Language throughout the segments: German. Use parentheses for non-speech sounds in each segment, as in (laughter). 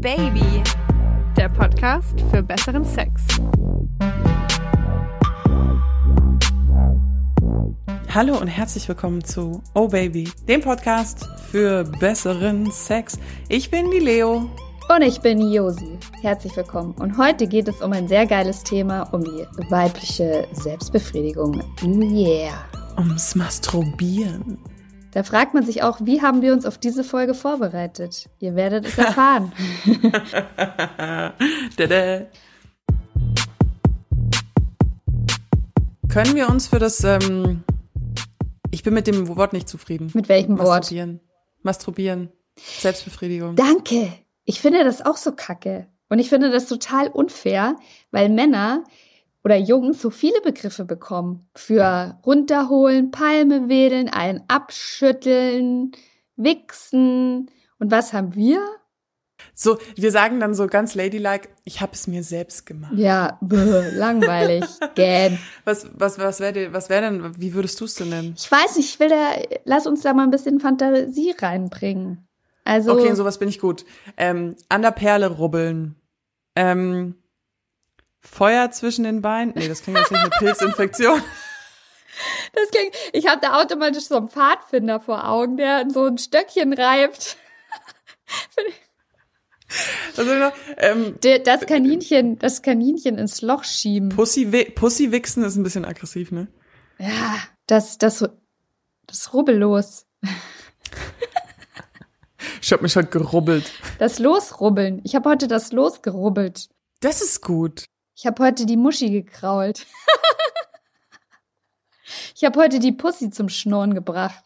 Baby, der Podcast für besseren Sex. Hallo und herzlich willkommen zu Oh Baby, dem Podcast für besseren Sex. Ich bin die Leo. Und ich bin Josi. Herzlich willkommen. Und heute geht es um ein sehr geiles Thema, um die weibliche Selbstbefriedigung. Yeah. Ums Masturbieren. Da fragt man sich auch, wie haben wir uns auf diese Folge vorbereitet? Ihr werdet es (laughs) erfahren. (laughs) Können wir uns für das, ähm, ich bin mit dem Wort nicht zufrieden. Mit welchem Masturbieren. Wort? Masturbieren. Selbstbefriedigung. Danke. Ich finde das auch so kacke. Und ich finde das total unfair, weil Männer oder Jungs so viele Begriffe bekommen. Für runterholen, Palme wedeln, einen abschütteln, wichsen. Und was haben wir? So, wir sagen dann so ganz ladylike, ich habe es mir selbst gemacht. Ja, bäh, langweilig. (laughs) Gähn. Was, was, was wäre was wär denn, wie würdest du es denn nennen? Ich weiß nicht, ich will da, lass uns da mal ein bisschen Fantasie reinbringen. Also. Okay, sowas bin ich gut. Ähm, an der Perle rubbeln. Ähm, Feuer zwischen den Beinen. Nee, das klingt jetzt nicht eine Pilzinfektion. (laughs) Das klingt, ich habe da automatisch so einen Pfadfinder vor Augen, der so ein Stöckchen reibt. (laughs) Also, ähm, das Kaninchen, das Kaninchen ins Loch schieben. Pussy, Pussy wichsen ist ein bisschen aggressiv, ne? Ja, das, das, das rubbellos. (laughs) Ich hab mich heute gerubbelt. Das Losrubbeln. Ich habe heute das Los gerubbelt. Das ist gut. Ich habe heute die Muschi gekrault. ich habe heute die Pussy zum Schnurren gebracht.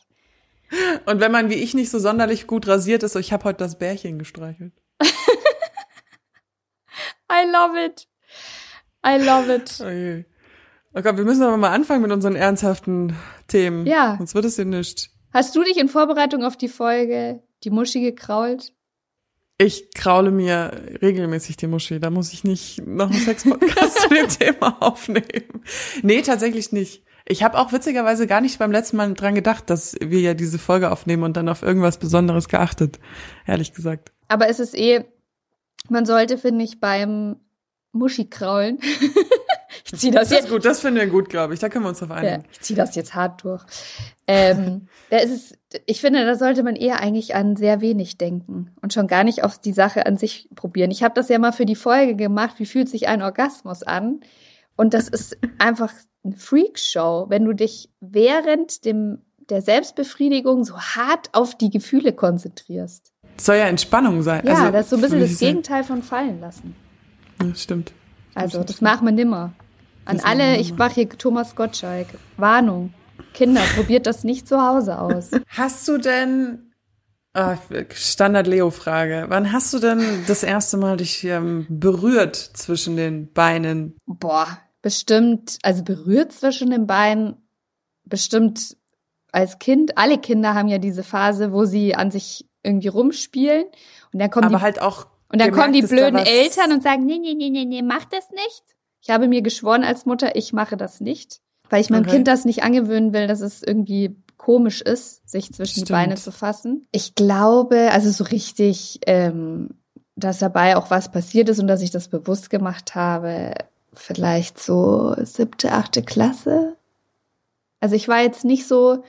Und wenn man wie ich nicht so sonderlich gut rasiert ist, so ich habe heute das Bärchen gestreichelt. (laughs) I love it. I love it. Okay. Oh Gott, wir müssen aber mal anfangen mit unseren ernsthaften Themen. Ja. Sonst wird es dir nicht. Hast du dich in Vorbereitung auf die Folge die Muschi gekrault? Ich kraule mir regelmäßig die Muschi. Da muss ich nicht noch einen Sex-Podcast zu dem Thema aufnehmen. Nee, tatsächlich nicht. Ich habe auch witzigerweise gar nicht beim letzten Mal dran gedacht, dass wir ja diese Folge aufnehmen und dann auf irgendwas Besonderes geachtet. Ehrlich gesagt. Aber es ist eh, man sollte, finde ich, beim Muschi kraulen. (laughs) ich zieh das, das jetzt. ist gut, das finden wir gut, glaube ich. Da können wir uns drauf einigen. Ja, ich ziehe das jetzt hart durch. Ähm, (laughs) da ist es, ich finde, da sollte man eher eigentlich an sehr wenig denken und schon gar nicht auf die Sache an sich probieren. Ich habe das ja mal für die Folge gemacht, wie fühlt sich ein Orgasmus an? Und das ist einfach eine Freakshow, wenn du dich während dem, der Selbstbefriedigung so hart auf die Gefühle konzentrierst. Das soll ja Entspannung sein. Ja, also, das ist so ein bisschen das. Gegenteil von fallen lassen. Ja, stimmt. Also, das macht man nimmer. An alle, ich mache hier Thomas Gottschalk. Warnung. Kinder, probiert das nicht zu Hause aus. Hast du denn ah, Standard Leo Frage, wann hast du denn das erste Mal dich ähm, berührt zwischen den Beinen? Boah, bestimmt, also berührt zwischen den Beinen, bestimmt als Kind. Alle Kinder haben ja diese Phase, wo sie an sich irgendwie rumspielen und dann kommen Aber die halt auch und dann kommen die blöden Eltern und sagen, nee, nee, nee, nee, nee, mach das nicht. Ich habe mir geschworen als Mutter, ich mache das nicht, weil ich meinem Okay. Kind das nicht angewöhnen will, dass es irgendwie komisch ist, sich zwischen die Stimmt. Beine zu fassen. Ich glaube, also so richtig, ähm, dass dabei auch was passiert ist und dass ich das bewusst gemacht habe, vielleicht so siebte, achte Klasse. Also ich war jetzt nicht so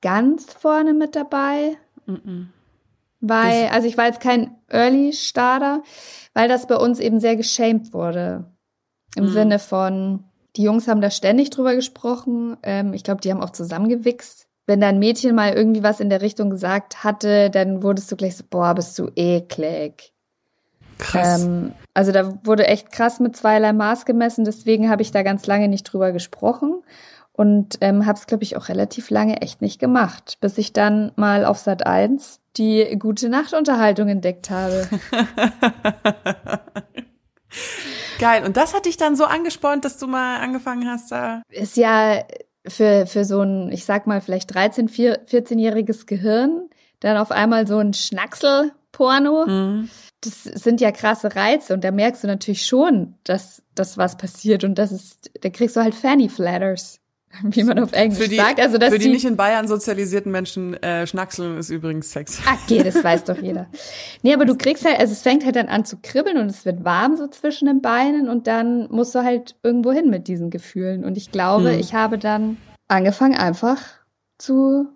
ganz vorne mit dabei, Mhm. weil, Das- also ich war jetzt kein Early Starter, weil das bei uns eben sehr geschämt wurde. Im Mhm. Sinne von, die Jungs haben da ständig drüber gesprochen. Ähm, ich glaube, die haben auch zusammengewichst. Wenn da ein Mädchen mal irgendwie was in der Richtung gesagt hatte, dann wurdest du gleich so, boah, bist du eklig. Krass. Ähm, also da wurde echt krass mit zweierlei Maß gemessen, deswegen habe ich da ganz lange nicht drüber gesprochen und ähm, habe es, glaube ich, auch relativ lange echt nicht gemacht, bis ich dann mal auf Sat 1 die gute Nachtunterhaltung entdeckt habe. (laughs) Geil. Und das hat dich dann so angespornt, dass du mal angefangen hast, da. Ist ja für, für so ein, ich sag mal, vielleicht 13-, 14-jähriges Gehirn dann auf einmal so ein Schnacksel-Porno. Mhm. das sind ja krasse Reize und da merkst du natürlich schon, dass das was passiert und das ist, da kriegst du halt Fanny Flatters. (laughs) wie man auf Englisch die, sagt. Also, dass für die, die nicht in Bayern sozialisierten Menschen, äh, Schnackseln ist übrigens Sex. Okay, das (laughs) weiß doch jeder. Nee, aber du kriegst halt, also es fängt halt dann an zu kribbeln und es wird warm so zwischen den Beinen und dann musst du halt irgendwo hin mit diesen Gefühlen. Und ich glaube, Hm. ich habe dann angefangen einfach zu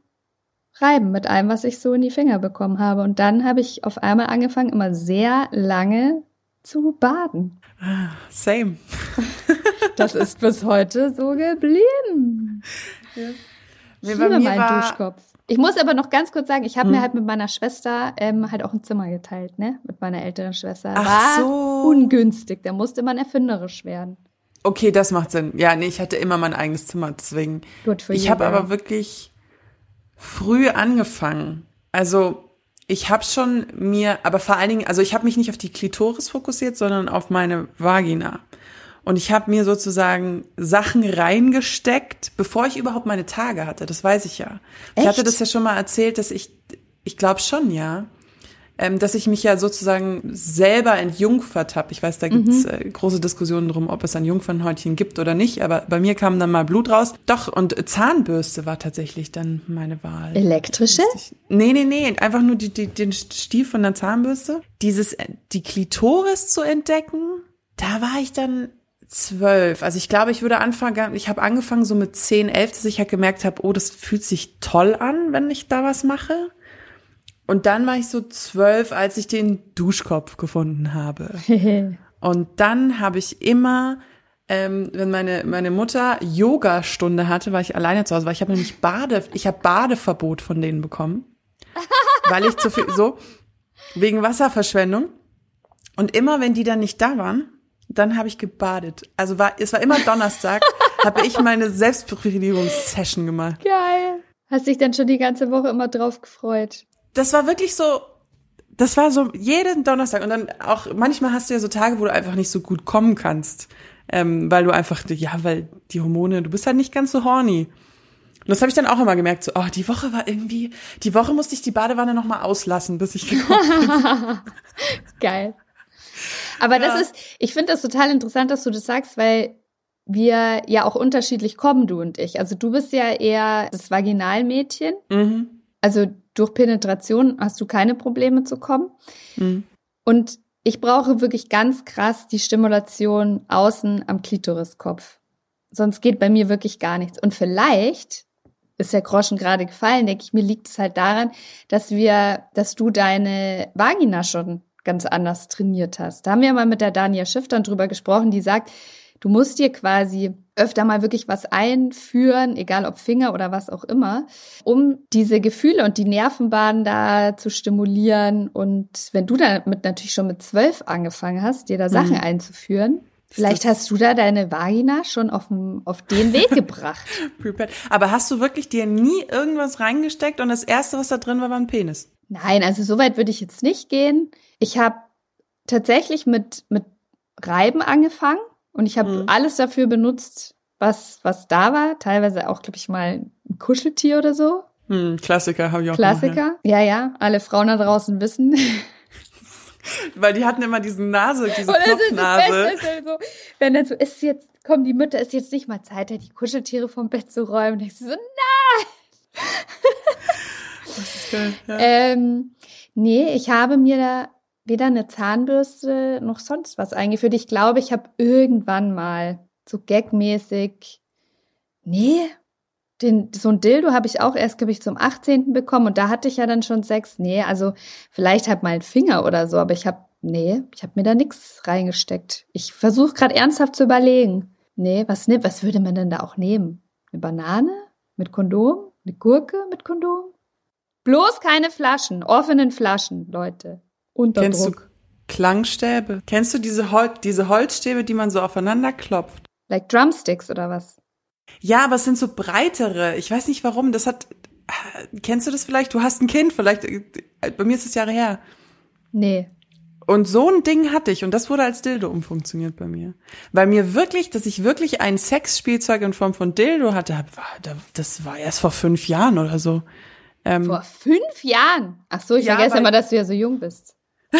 reiben mit allem, was ich so in die Finger bekommen habe. Und dann habe ich auf einmal angefangen, immer sehr lange zu baden. Same. (laughs) Das ist bis heute so geblieben. Nee, Ich bei mir war, Duschkopf. Ich muss aber noch ganz kurz sagen, ich habe Hm. mir halt mit meiner Schwester ähm, halt auch ein Zimmer geteilt, ne? Mit meiner älteren Schwester. Ach War so. ungünstig. Da musste man erfinderisch werden. Okay, das macht Sinn. Ja, nee, ich hatte immer mein eigenes Zimmer, deswegen. Gut für Ich habe aber wirklich früh angefangen. Also ich habe schon mir, aber vor allen Dingen, also ich habe mich nicht auf die Klitoris fokussiert, sondern auf meine Vagina. Und ich habe mir sozusagen Sachen reingesteckt, bevor ich überhaupt meine Tage hatte. Das weiß ich ja. Ich Echt? hatte das ja schon mal erzählt, dass ich, ich glaube schon, ja, ähm, dass ich mich ja sozusagen selber entjungfert habe. Ich weiß, da gibt's äh, große Diskussionen drum, ob es ein Jungfernhäutchen gibt oder nicht. Aber bei mir kam dann mal Blut raus. Doch, und Zahnbürste war tatsächlich dann meine Wahl. Elektrische? Ich- Nee, nee, nee, einfach nur die, die, den Stiel von der Zahnbürste. Dieses, äh, die Klitoris zu entdecken, da war ich dann zwölf. Also ich glaube, ich würde anfangen, ich habe angefangen so mit zehn, elf, dass ich halt gemerkt habe, oh, das fühlt sich toll an, wenn ich da was mache. Und dann war ich so zwölf, als ich den Duschkopf gefunden habe. (laughs) Und dann habe ich immer, ähm, wenn meine, meine Mutter Yoga-Stunde hatte, war ich alleine zu Hause, weil ich habe nämlich Bade, ich habe Badeverbot von denen bekommen. (laughs) weil ich zu viel, so, wegen Wasserverschwendung. Und immer, wenn die dann nicht da waren, dann habe ich gebadet. Also war, es war immer Donnerstag, (laughs) habe ich meine Selbstbefriedigungssession gemacht. Geil. Hast dich dann schon die ganze Woche immer drauf gefreut. das war wirklich so, das war so jeden Donnerstag und dann auch, manchmal hast du ja so Tage, wo du einfach nicht so gut kommen kannst, ähm, weil du einfach, ja, weil die Hormone, du bist halt nicht ganz so horny. Und das habe ich dann auch immer gemerkt, so, oh, die Woche war irgendwie, die Woche musste ich die Badewanne nochmal auslassen, bis ich gekommen bin. (laughs) Geil. Aber Ja. das ist, ich finde das total interessant, dass du das sagst, weil wir ja auch unterschiedlich kommen, du und ich. Also du bist ja eher das Vaginalmädchen. mhm. Also durch Penetration hast du keine Probleme zu kommen. Mhm. Und ich brauche wirklich ganz krass die Stimulation außen am Klitoriskopf. Sonst geht bei mir wirklich gar nichts. Und vielleicht ist der Groschen gerade gefallen, denke ich, mir liegt es halt daran, dass wir, dass du deine Vagina schon ganz anders trainiert hast. Da haben wir mal mit der Dania Schiff dann drüber gesprochen, die sagt, du musst dir quasi öfter mal wirklich was einführen, egal ob Finger oder was auch immer, um diese Gefühle und die Nervenbahnen da zu stimulieren. Und wenn du damit natürlich schon mit zwölf angefangen hast, dir da Sachen Mhm. einzuführen, vielleicht hast du da deine Vagina schon auf, dem, auf den Weg gebracht. (laughs) Aber hast du wirklich dir nie irgendwas reingesteckt und das erste, was da drin war, war ein Penis? Nein, also so weit würde ich jetzt nicht gehen. Ich habe tatsächlich mit, mit Reiben angefangen und ich habe Mhm. alles dafür benutzt, was, was da war. Teilweise auch, glaube ich, mal ein Kuscheltier oder so. Hm, Klassiker habe ich auch gemacht, Klassiker. Ja, ja, alle Frauen da draußen wissen. ja. (laughs) Weil die hatten immer diese Nase, diese Und das ist das. Beste, ist halt so, wenn dann so ist jetzt, kommen die Mütter, ist jetzt nicht mal Zeit, die Kuscheltiere vom Bett zu räumen. Denkst du so, (laughs) Das ist geil. Ja. Ähm, nee, ich habe mir da weder eine Zahnbürste noch sonst was eingeführt. Ich glaube, ich habe irgendwann mal so gagmäßig, nee, den, so ein Dildo habe ich auch erst, glaube ich, zum 18. bekommen und da hatte ich ja dann schon Sex. Nee, also vielleicht halt mal einen Finger oder so, aber ich habe, nee, ich habe mir da nichts reingesteckt. Ich versuche gerade ernsthaft zu überlegen. Nee, was, ne, was würde man denn da auch nehmen? Eine Banane mit Kondom? Eine Gurke mit Kondom? Bloß keine Flaschen, offenen Flaschen, Leute. Unter Kennst du Druck. Klangstäbe? Kennst du diese, Hol diese Holzstäbe, die man so aufeinander klopft? Like Drumsticks oder was? Ja, aber es sind so breitere. Ich weiß nicht warum. Das hat. Kennst du das vielleicht? Du hast ein Kind, vielleicht. äh, Bei mir ist es Jahre her. Nee. Und so ein Ding hatte ich und das wurde als Dildo umfunktioniert bei mir. Weil mir wirklich, dass ich wirklich ein Sexspielzeug in Form von Dildo hatte, das war erst vor fünf Jahren oder so. Ähm, Vor fünf Jahren. Ach so, ich Ja, vergesse immer, dass du ja so jung bist. (laughs)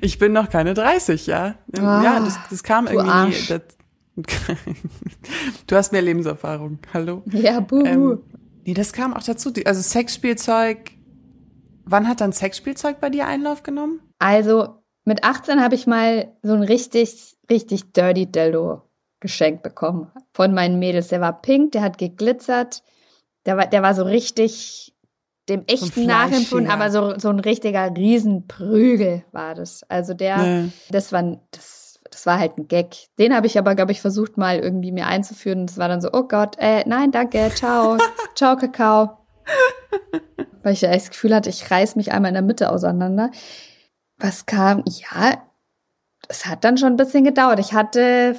ich bin noch keine 30, ja. ja, das, das kam du irgendwie Arsch. nie. Das, (laughs) du hast mehr Lebenserfahrung. Hallo. Ja, buhu. Ähm, nee, das kam auch dazu. Also Sexspielzeug. Wann hat dann Sexspielzeug bei dir Einlauf genommen? Also mit 18 habe ich mal so ein richtig, richtig dirty Dildo geschenkt bekommen von meinen Mädels. Der war pink, der hat geglitzert, der war, der war so richtig dem echten Fleisch, nachempfunden, ja. aber so, so ein richtiger Riesenprügel war das. Also der, Nee. das war, das, das war halt ein Gag. Den habe ich aber, glaube ich, versucht mal irgendwie mir einzuführen. Das war dann so, oh Gott, äh, nein, danke, ciao, (laughs) ciao, Kakao. Weil ich ja echt das Gefühl hatte, ich reiß mich einmal in der Mitte auseinander. Was kam? Ja, es hat dann schon ein bisschen gedauert. Ich hatte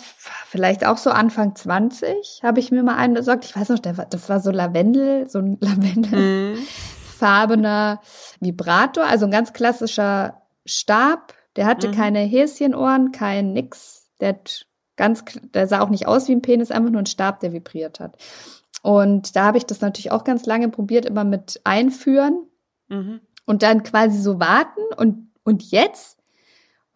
vielleicht auch so Anfang 20, habe ich mir mal einen besorgt. Ich weiß noch, das war so Lavendel, so ein (laughs) lavendelfarbener Vibrator, also ein ganz klassischer Stab. Der hatte Mhm. keine Häschenohren, kein nix. Der ganz, der sah auch nicht aus wie ein Penis, einfach nur ein Stab, der vibriert hat. Und da habe ich das natürlich auch ganz lange probiert, immer mit einführen Mhm. und dann quasi so warten und, und jetzt,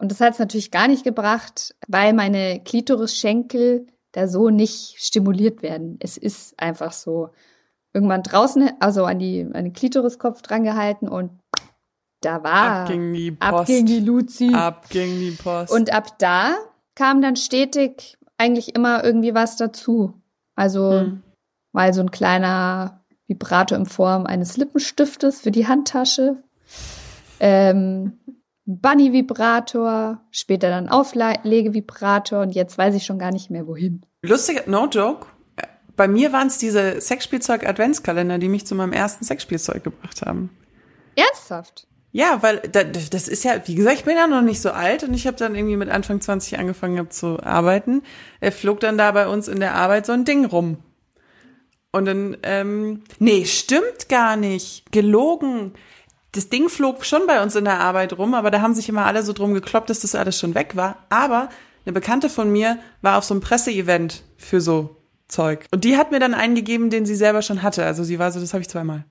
und das hat es natürlich gar nicht gebracht, weil meine Klitorisschenkel da so nicht stimuliert werden. Es ist einfach so. Irgendwann draußen, also an die, an den Klitoriskopf drangehalten und da war, Ab ging die Post. ab ging die Luzi. Ab ging die Post. Und ab da kam dann stetig eigentlich immer irgendwie was dazu. Also Hm. mal so ein kleiner Vibrator in Form eines Lippenstiftes für die Handtasche. Ähm, ein Bunny-Vibrator, später dann Auflegevibrator und jetzt weiß ich schon gar nicht mehr wohin. Lustig, no joke. Bei mir waren es diese Sexspielzeug-Adventskalender, die mich zu meinem ersten Sexspielzeug gebracht haben. Ernsthaft? Ja, weil da, das ist ja, wie gesagt, ich bin ja noch nicht so alt und ich habe dann irgendwie mit Anfang 20 angefangen gehabt zu arbeiten. Er flog dann da bei uns in der Arbeit so ein Ding rum. Und dann, ähm, nee, stimmt gar nicht. Gelogen. Das Ding flog schon bei uns in der Arbeit rum, aber da haben sich immer alle so drum gekloppt, dass das alles schon weg war. Aber eine Bekannte von mir war auf so einem Presseevent für so Zeug. Und die hat mir dann einen gegeben, den sie selber schon hatte. Also sie war so, das habe ich zweimal.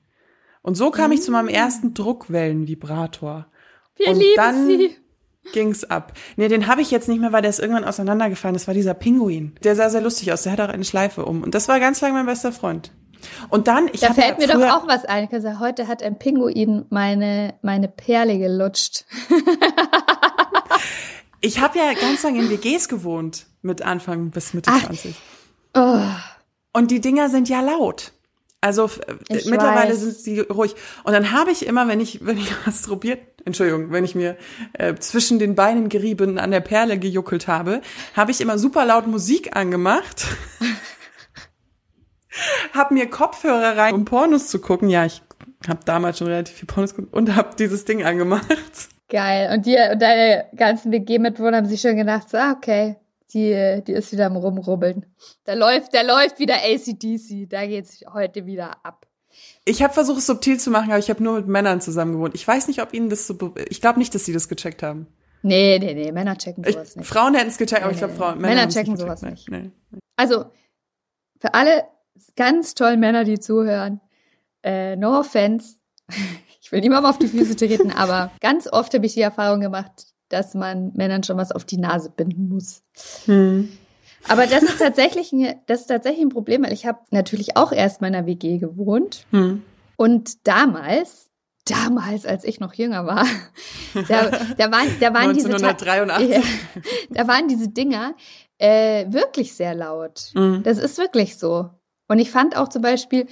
Und so kam ich zu meinem ersten Druckwellenvibrator. Wir Und lieben dann- sie. Ging's ab. Nee, den habe ich jetzt nicht mehr, weil der ist irgendwann auseinandergefallen. Das war dieser Pinguin. Der sah sehr lustig aus. Der hat auch eine Schleife um. Und das war ganz lange mein bester Freund. Und dann, ich Da fällt mir doch auch was ein. Ich sagen, heute hat ein Pinguin meine, meine Perle gelutscht. (laughs) ich habe ja ganz lange in WGs gewohnt. Mit Anfang bis Mitte Ach. 20. Oh, Und die Dinger sind ja laut. Also f- Ich mittlerweile weiß. sind sie ruhig. Und dann habe ich immer, wenn ich, (laughs) wenn ich masturbiert, Entschuldigung, wenn ich mir äh, zwischen den Beinen gerieben an der Perle gejuckelt habe, habe ich immer super laut Musik angemacht. (laughs) hab mir Kopfhörer rein, um Pornos zu gucken. Ja, ich habe damals schon relativ viel Pornos geguckt und habe dieses Ding angemacht. geil. Und die und deine ganzen WG-Mitbewohner haben sich schon gedacht, so, ah, okay, die, die ist wieder am Rumrubbeln. Da läuft, da läuft wieder ACDC. Da geht's heute wieder ab. Ich habe versucht, es subtil zu machen, aber ich habe nur mit Männern zusammen gewohnt. Ich weiß nicht, ob ihnen das so. Ich glaube nicht, dass sie das gecheckt haben. Nee, nee, nee, Männer checken Ich, sowas nicht. Frauen hätten es gecheckt, aber Nee, ich glaube, Frauen. Männer, Männer checken gecheckt. sowas nicht. Nee, nee. Also, für alle ganz tollen Männer, die zuhören, äh, no offense. (laughs) Ich will niemandem auf die Füße treten, aber ganz oft habe ich die Erfahrung gemacht, dass man Männern schon was auf die Nase binden muss. Hm. Aber das ist tatsächlich ein, das ist tatsächlich ein Problem, weil ich habe natürlich auch erst in meiner WG gewohnt Hm. und damals, damals, als ich noch jünger war, da, da waren, da waren diese, Ta- 1983. ja, da waren diese Dinger äh, wirklich sehr laut. Mhm. Das ist wirklich so. Und ich fand auch zum Beispiel,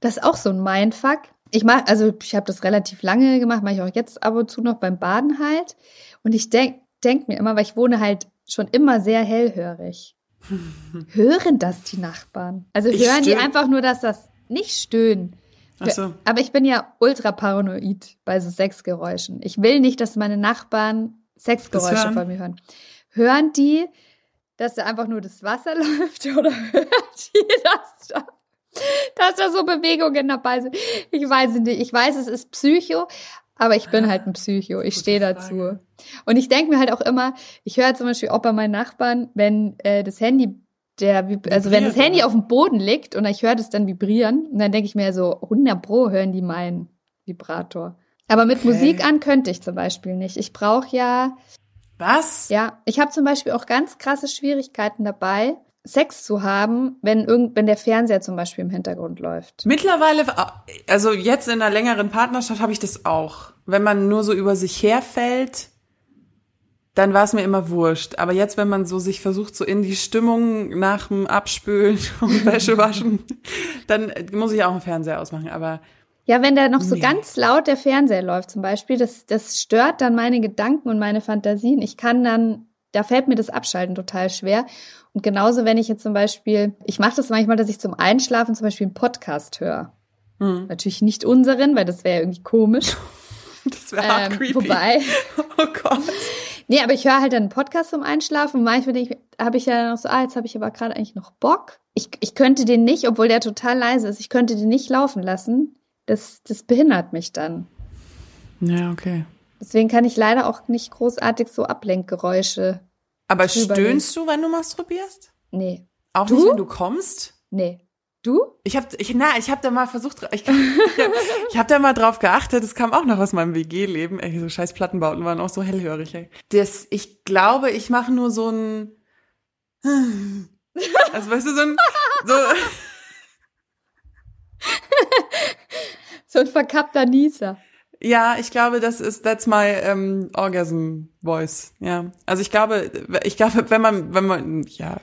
das ist auch so ein Mindfuck. Ich mach, also ich habe das relativ lange gemacht, mache ich auch jetzt ab und zu noch beim Baden halt. Und ich denk, denk mir immer, weil ich wohne halt schon immer sehr hellhörig. (laughs) Hören das die Nachbarn? Also Ich hören die einfach nur, dass das nicht stöhnen. Ach so. Aber ich bin ja ultra paranoid bei so Sexgeräuschen. Ich will nicht, dass meine Nachbarn Sexgeräusche von mir hören. Hören die, dass da einfach nur das Wasser (laughs) läuft oder hören die, dass da, dass da so Bewegungen dabei sind? Ich weiß es nicht. Ich weiß, es ist Psycho, aber ich bin halt ein Psycho. (laughs) Ich stehe dazu. Und ich denke mir halt auch immer, ich höre zum Beispiel auch bei meinen Nachbarn, wenn äh, das Handy der, also wenn das Handy auf dem Boden liegt und ich höre das dann vibrieren, und dann denke ich mir so, 100 Pro hören die meinen Vibrator. Aber mit Okay. Musik an könnte ich zum Beispiel nicht. Ich brauche ja, Was? ja, ich habe zum Beispiel auch ganz krasse Schwierigkeiten dabei, Sex zu haben, wenn irgend, wenn der Fernseher zum Beispiel im Hintergrund läuft. Mittlerweile, also jetzt in einer längeren Partnerschaft habe ich das auch. Wenn man nur so über sich herfällt, dann war es mir immer wurscht. Aber jetzt, wenn man so sich versucht, so in die Stimmung nach dem Abspülen (laughs) und Wäsche waschen, (laughs) dann muss ich auch einen Fernseher ausmachen. Aber Ja, wenn da noch so Nee. ganz laut der Fernseher läuft zum Beispiel, das, das stört dann meine Gedanken und meine Fantasien. Ich kann dann, da fällt mir das Abschalten total schwer. Und genauso, wenn ich jetzt zum Beispiel, ich mache das manchmal, dass ich zum Einschlafen zum Beispiel einen Podcast höre. hm, Natürlich nicht unseren, weil das wäre irgendwie komisch. das wäre Ähm, creepy. wobei, (laughs) Oh Gott. nee, aber ich höre halt dann einen Podcast zum Einschlafen und manchmal denke ich, habe ich ja noch so, ah, jetzt habe ich aber gerade eigentlich noch Bock. Ich, ich könnte den nicht, obwohl der total leise ist, ich könnte den nicht laufen lassen. Das, das behindert mich dann. Ja, okay. Deswegen kann ich leider auch nicht großartig so Ablenkgeräusche. Aber stöhnst du, wenn du masturbierst? Nee. Auch Du? nicht, wenn du kommst? Nee. Du? Ich habe ich, na, ich hab da mal versucht, ich, (laughs) ich habe hab da mal drauf geachtet, es kam auch noch aus meinem WG-Leben, ey, so scheiß Plattenbauten waren auch so hellhörig, ey. Das, ich glaube, ich mache nur so ein, (laughs) also weißt du, so ein, so, (laughs) So ein verkappter Nieser. ja, ich glaube, das ist, that's my ähm, orgasm voice, ja. Also ich glaube, ich glaube, wenn man, wenn man, ja,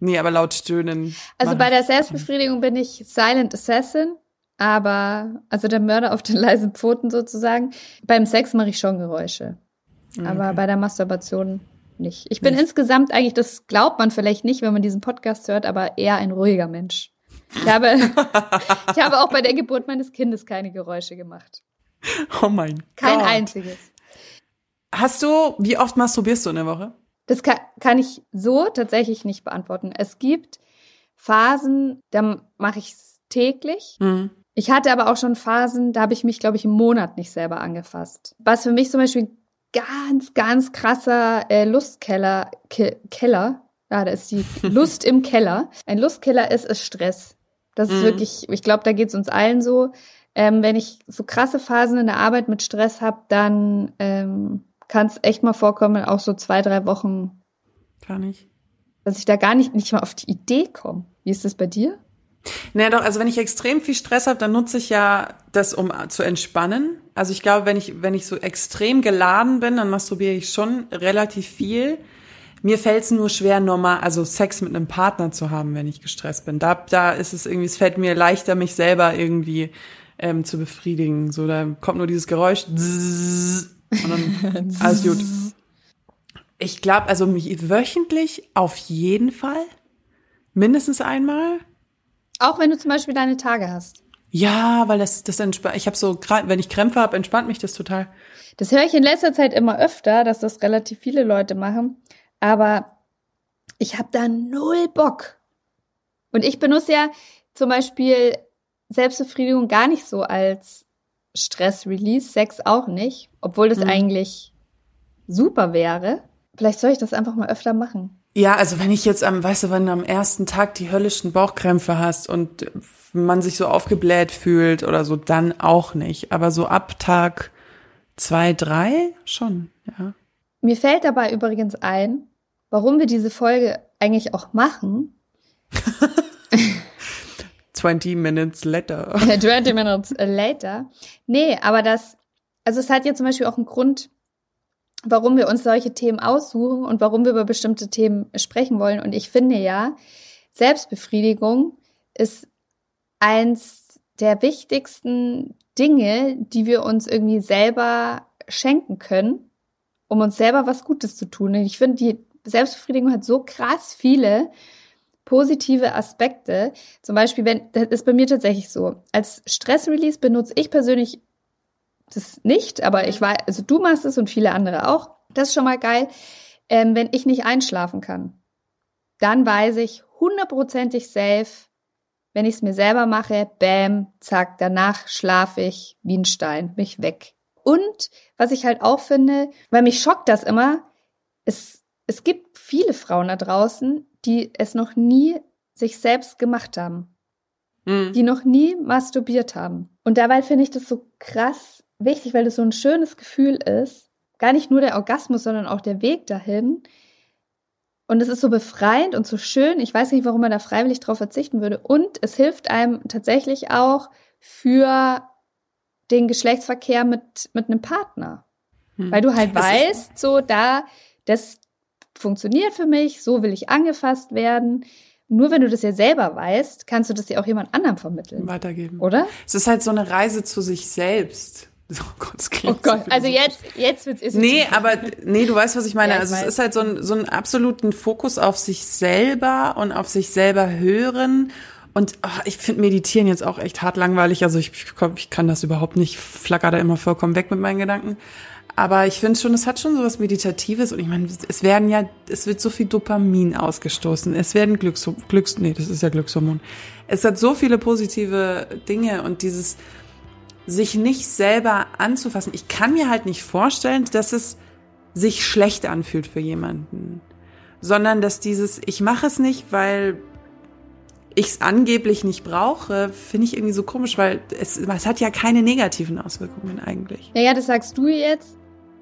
nee, aber laut stöhnen. Also bei der Selbstbefriedigung bin ich Silent Assassin, aber, also der Mörder auf den leisen Pfoten sozusagen. Beim Sex mache ich schon Geräusche. Aber bei der Masturbation nicht. Ich bin Nicht. insgesamt eigentlich, das glaubt man vielleicht nicht, wenn man diesen Podcast hört, aber eher ein ruhiger Mensch. Ich habe, (laughs) ich habe auch bei der Geburt meines Kindes keine Geräusche gemacht. Oh mein Kein Gott. einziges. Hast du, wie oft masturbierst du in der Woche? Das kann, kann ich so tatsächlich nicht beantworten. Es gibt Phasen, da mache ich es täglich. Hm. Ich hatte aber auch schon Phasen, da habe ich mich, glaube ich, im Monat nicht selber angefasst. Was für mich zum Beispiel ein ganz, ganz krasser äh, Lustkeller, Ke Keller, ja, da ist die (laughs) Lust im Keller. Ein Lustkeller ist, ist Stress. Das ist Mhm. wirklich, ich glaube, da geht es uns allen so. Ähm, wenn ich so krasse Phasen in der Arbeit mit Stress habe, dann ähm, kann es echt mal vorkommen, auch so zwei, drei Wochen, Gar nicht. dass ich da gar nicht, nicht mal auf die Idee komme. Wie ist das bei dir? Naja, doch, also wenn ich extrem viel Stress habe, dann nutze ich ja das, um zu entspannen. Also ich glaube, wenn ich, wenn ich so extrem geladen bin, dann masturbiere ich schon relativ viel. Mir fällt es nur schwer, normal, also Sex mit einem Partner zu haben, wenn ich gestresst bin. Da, da ist es irgendwie, es fällt mir leichter, mich selber irgendwie ähm, zu befriedigen. So, da kommt nur dieses Geräusch und dann (laughs) alles gut. Ich glaube, also mich wöchentlich auf jeden Fall. Mindestens einmal. Auch wenn du zum Beispiel deine Tage hast. Ja, weil das, das entspannt. Ich habe so, wenn ich Krämpfe habe, entspannt mich das total. Das höre ich in letzter Zeit immer öfter, dass das relativ viele Leute machen. Aber ich habe da null Bock. Und ich benutze ja zum Beispiel Selbstbefriedigung gar nicht so als Stress-Release, Sex auch nicht, obwohl das Mhm. eigentlich super wäre. Vielleicht soll ich das einfach mal öfter machen. Ja, also wenn ich jetzt am, weißt du, wenn du am ersten Tag die höllischen Bauchkrämpfe hast und man sich so aufgebläht fühlt oder so, dann auch nicht. Aber so ab Tag zwei, drei schon, ja. Mir fällt dabei übrigens ein, warum wir diese Folge eigentlich auch machen. (laughs) 20 minutes later. (laughs) 20 minutes later. Nee, aber das, also es hat ja zum Beispiel auch einen Grund, warum wir uns solche Themen aussuchen und warum wir über bestimmte Themen sprechen wollen. Und ich finde ja, Selbstbefriedigung ist eins der wichtigsten Dinge, die wir uns irgendwie selber schenken können, um uns selber was Gutes zu tun. Und ich finde, die Selbstbefriedigung hat so krass viele positive Aspekte. Zum Beispiel, wenn, das ist bei mir tatsächlich so. Als Stressrelease benutze ich persönlich das nicht, aber ich weiß, also du machst es und viele andere auch. Das ist schon mal geil. Ähm, wenn ich nicht einschlafen kann, dann weiß ich hundertprozentig safe, wenn ich es mir selber mache, bam, zack, danach schlafe ich wie ein Stein, mich weg. Und was ich halt auch finde, weil mich schockt das immer, es, es gibt viele Frauen da draußen, die es noch nie sich selbst gemacht haben Mhm. die noch nie masturbiert haben. Und dabei finde ich das so krass wichtig, weil das so ein schönes Gefühl ist. Gar nicht nur der Orgasmus, sondern auch der Weg dahin. Und es ist so befreiend und so schön. Ich weiß nicht, warum man da freiwillig drauf verzichten würde. Und es hilft einem tatsächlich auch für den Geschlechtsverkehr mit, mit einem Partner. Hm. Weil du halt das weißt, so da, das funktioniert für mich, so will ich angefasst werden. Nur wenn du das ja selber weißt, kannst du das ja auch jemand anderem vermitteln. Weitergeben. Oder? Es ist halt so eine Reise zu sich selbst. (laughs) Oh Gott, oh Gott. So also jetzt, jetzt wird's ist Nee, aber, nee, du weißt, was ich meine. Ja, ich also weiß. es ist halt so ein, so ein absoluten Fokus auf sich selber und auf sich selber hören. Und oh, ich finde Meditieren jetzt auch echt hart langweilig. Also ich, ich kann das überhaupt nicht, flacker da immer vollkommen weg mit meinen Gedanken. Aber ich finde schon, es hat schon so was Meditatives und ich meine, es werden ja, es wird so viel Dopamin ausgestoßen. Es werden Glücks, Glücks, nee, das ist ja Glückshormon. Es hat so viele positive Dinge und dieses sich nicht selber anzufassen. Ich kann mir halt nicht vorstellen, dass es sich schlecht anfühlt für jemanden, sondern dass dieses, ich mache es nicht, weil ich es angeblich nicht brauche, finde ich irgendwie so komisch, weil es, es hat ja keine negativen Auswirkungen eigentlich. Naja, das sagst du jetzt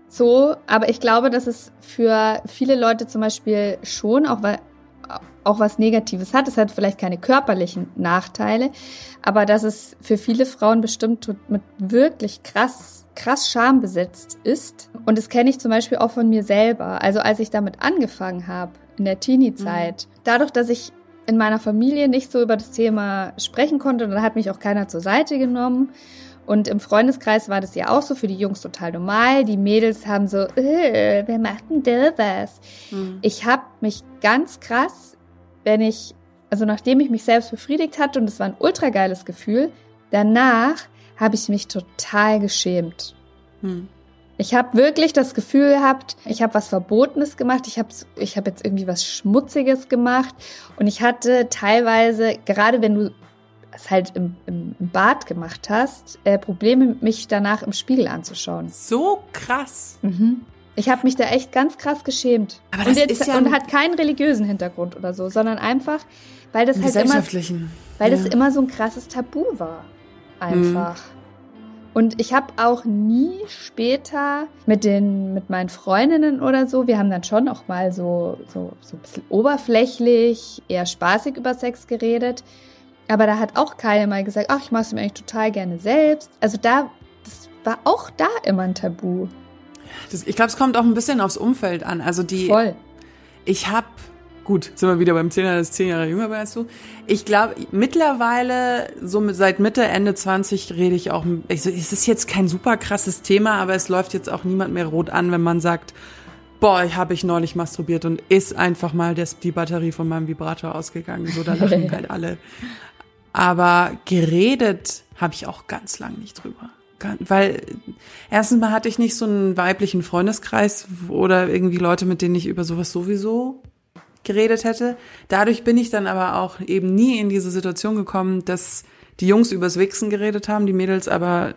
so, aber ich glaube, dass es für viele Leute zum Beispiel schon auch, auch was Negatives hat. Es hat vielleicht keine körperlichen Nachteile, aber dass es für viele Frauen bestimmt mit wirklich krass krass schambesetzt ist. Und das kenne ich zum Beispiel auch von mir selber. Also als ich damit angefangen habe, in der Teenie-Zeit, mhm. dadurch, dass ich in meiner Familie nicht so über das Thema sprechen konnte, dann hat mich auch keiner zur Seite genommen. Und im Freundeskreis war das ja auch so für die Jungs total normal. Die Mädels haben so, äh, wer macht denn da was? Mhm. Ich habe mich ganz krass, wenn ich, also nachdem ich mich selbst befriedigt hatte und es war ein ultra geiles Gefühl, danach habe ich mich total geschämt. Mhm. Ich habe wirklich das Gefühl gehabt, ich habe was Verbotenes gemacht, ich habe ich hab jetzt irgendwie was Schmutziges gemacht und ich hatte teilweise, gerade wenn du es halt im, im, Bad gemacht hast, äh, Probleme, mich danach im Spiegel anzuschauen. So krass. Mhm. Ich habe mich da echt ganz krass geschämt. Aber das und, jetzt, ist ja und hat keinen religiösen Hintergrund oder so, sondern einfach, weil das halt immer, weil ja. das immer so ein krasses Tabu war. Einfach. Mhm. Und ich habe auch nie später mit den, mit meinen Freundinnen oder so, wir haben dann schon auch mal so, so, so ein bisschen oberflächlich, eher spaßig über Sex geredet. Aber da hat auch keiner mal gesagt, ach, ich mache es mir eigentlich total gerne selbst. Also da, das war auch da immer ein Tabu. Das, ich glaube, es kommt auch ein bisschen aufs Umfeld an. Also die. Voll. Ich habe gut, sind wir wieder beim Zehner, das ist zehn Jahre jünger als du. Ich glaube, mittlerweile, so seit Mitte, Ende 20 rede ich auch, ich so, es ist jetzt kein super krasses Thema, aber es läuft jetzt auch niemand mehr rot an, wenn man sagt, boah, ich habe ich neulich masturbiert und ist einfach mal das, die Batterie von meinem Vibrator ausgegangen. So, da lachen (laughs) halt alle. Aber geredet habe ich auch ganz lang nicht drüber. Weil erstens mal hatte ich nicht so einen weiblichen Freundeskreis oder irgendwie Leute, mit denen ich über sowas sowieso geredet hätte. Dadurch bin ich dann aber auch eben nie in diese Situation gekommen, dass die Jungs übers Wichsen geredet haben, die Mädels aber,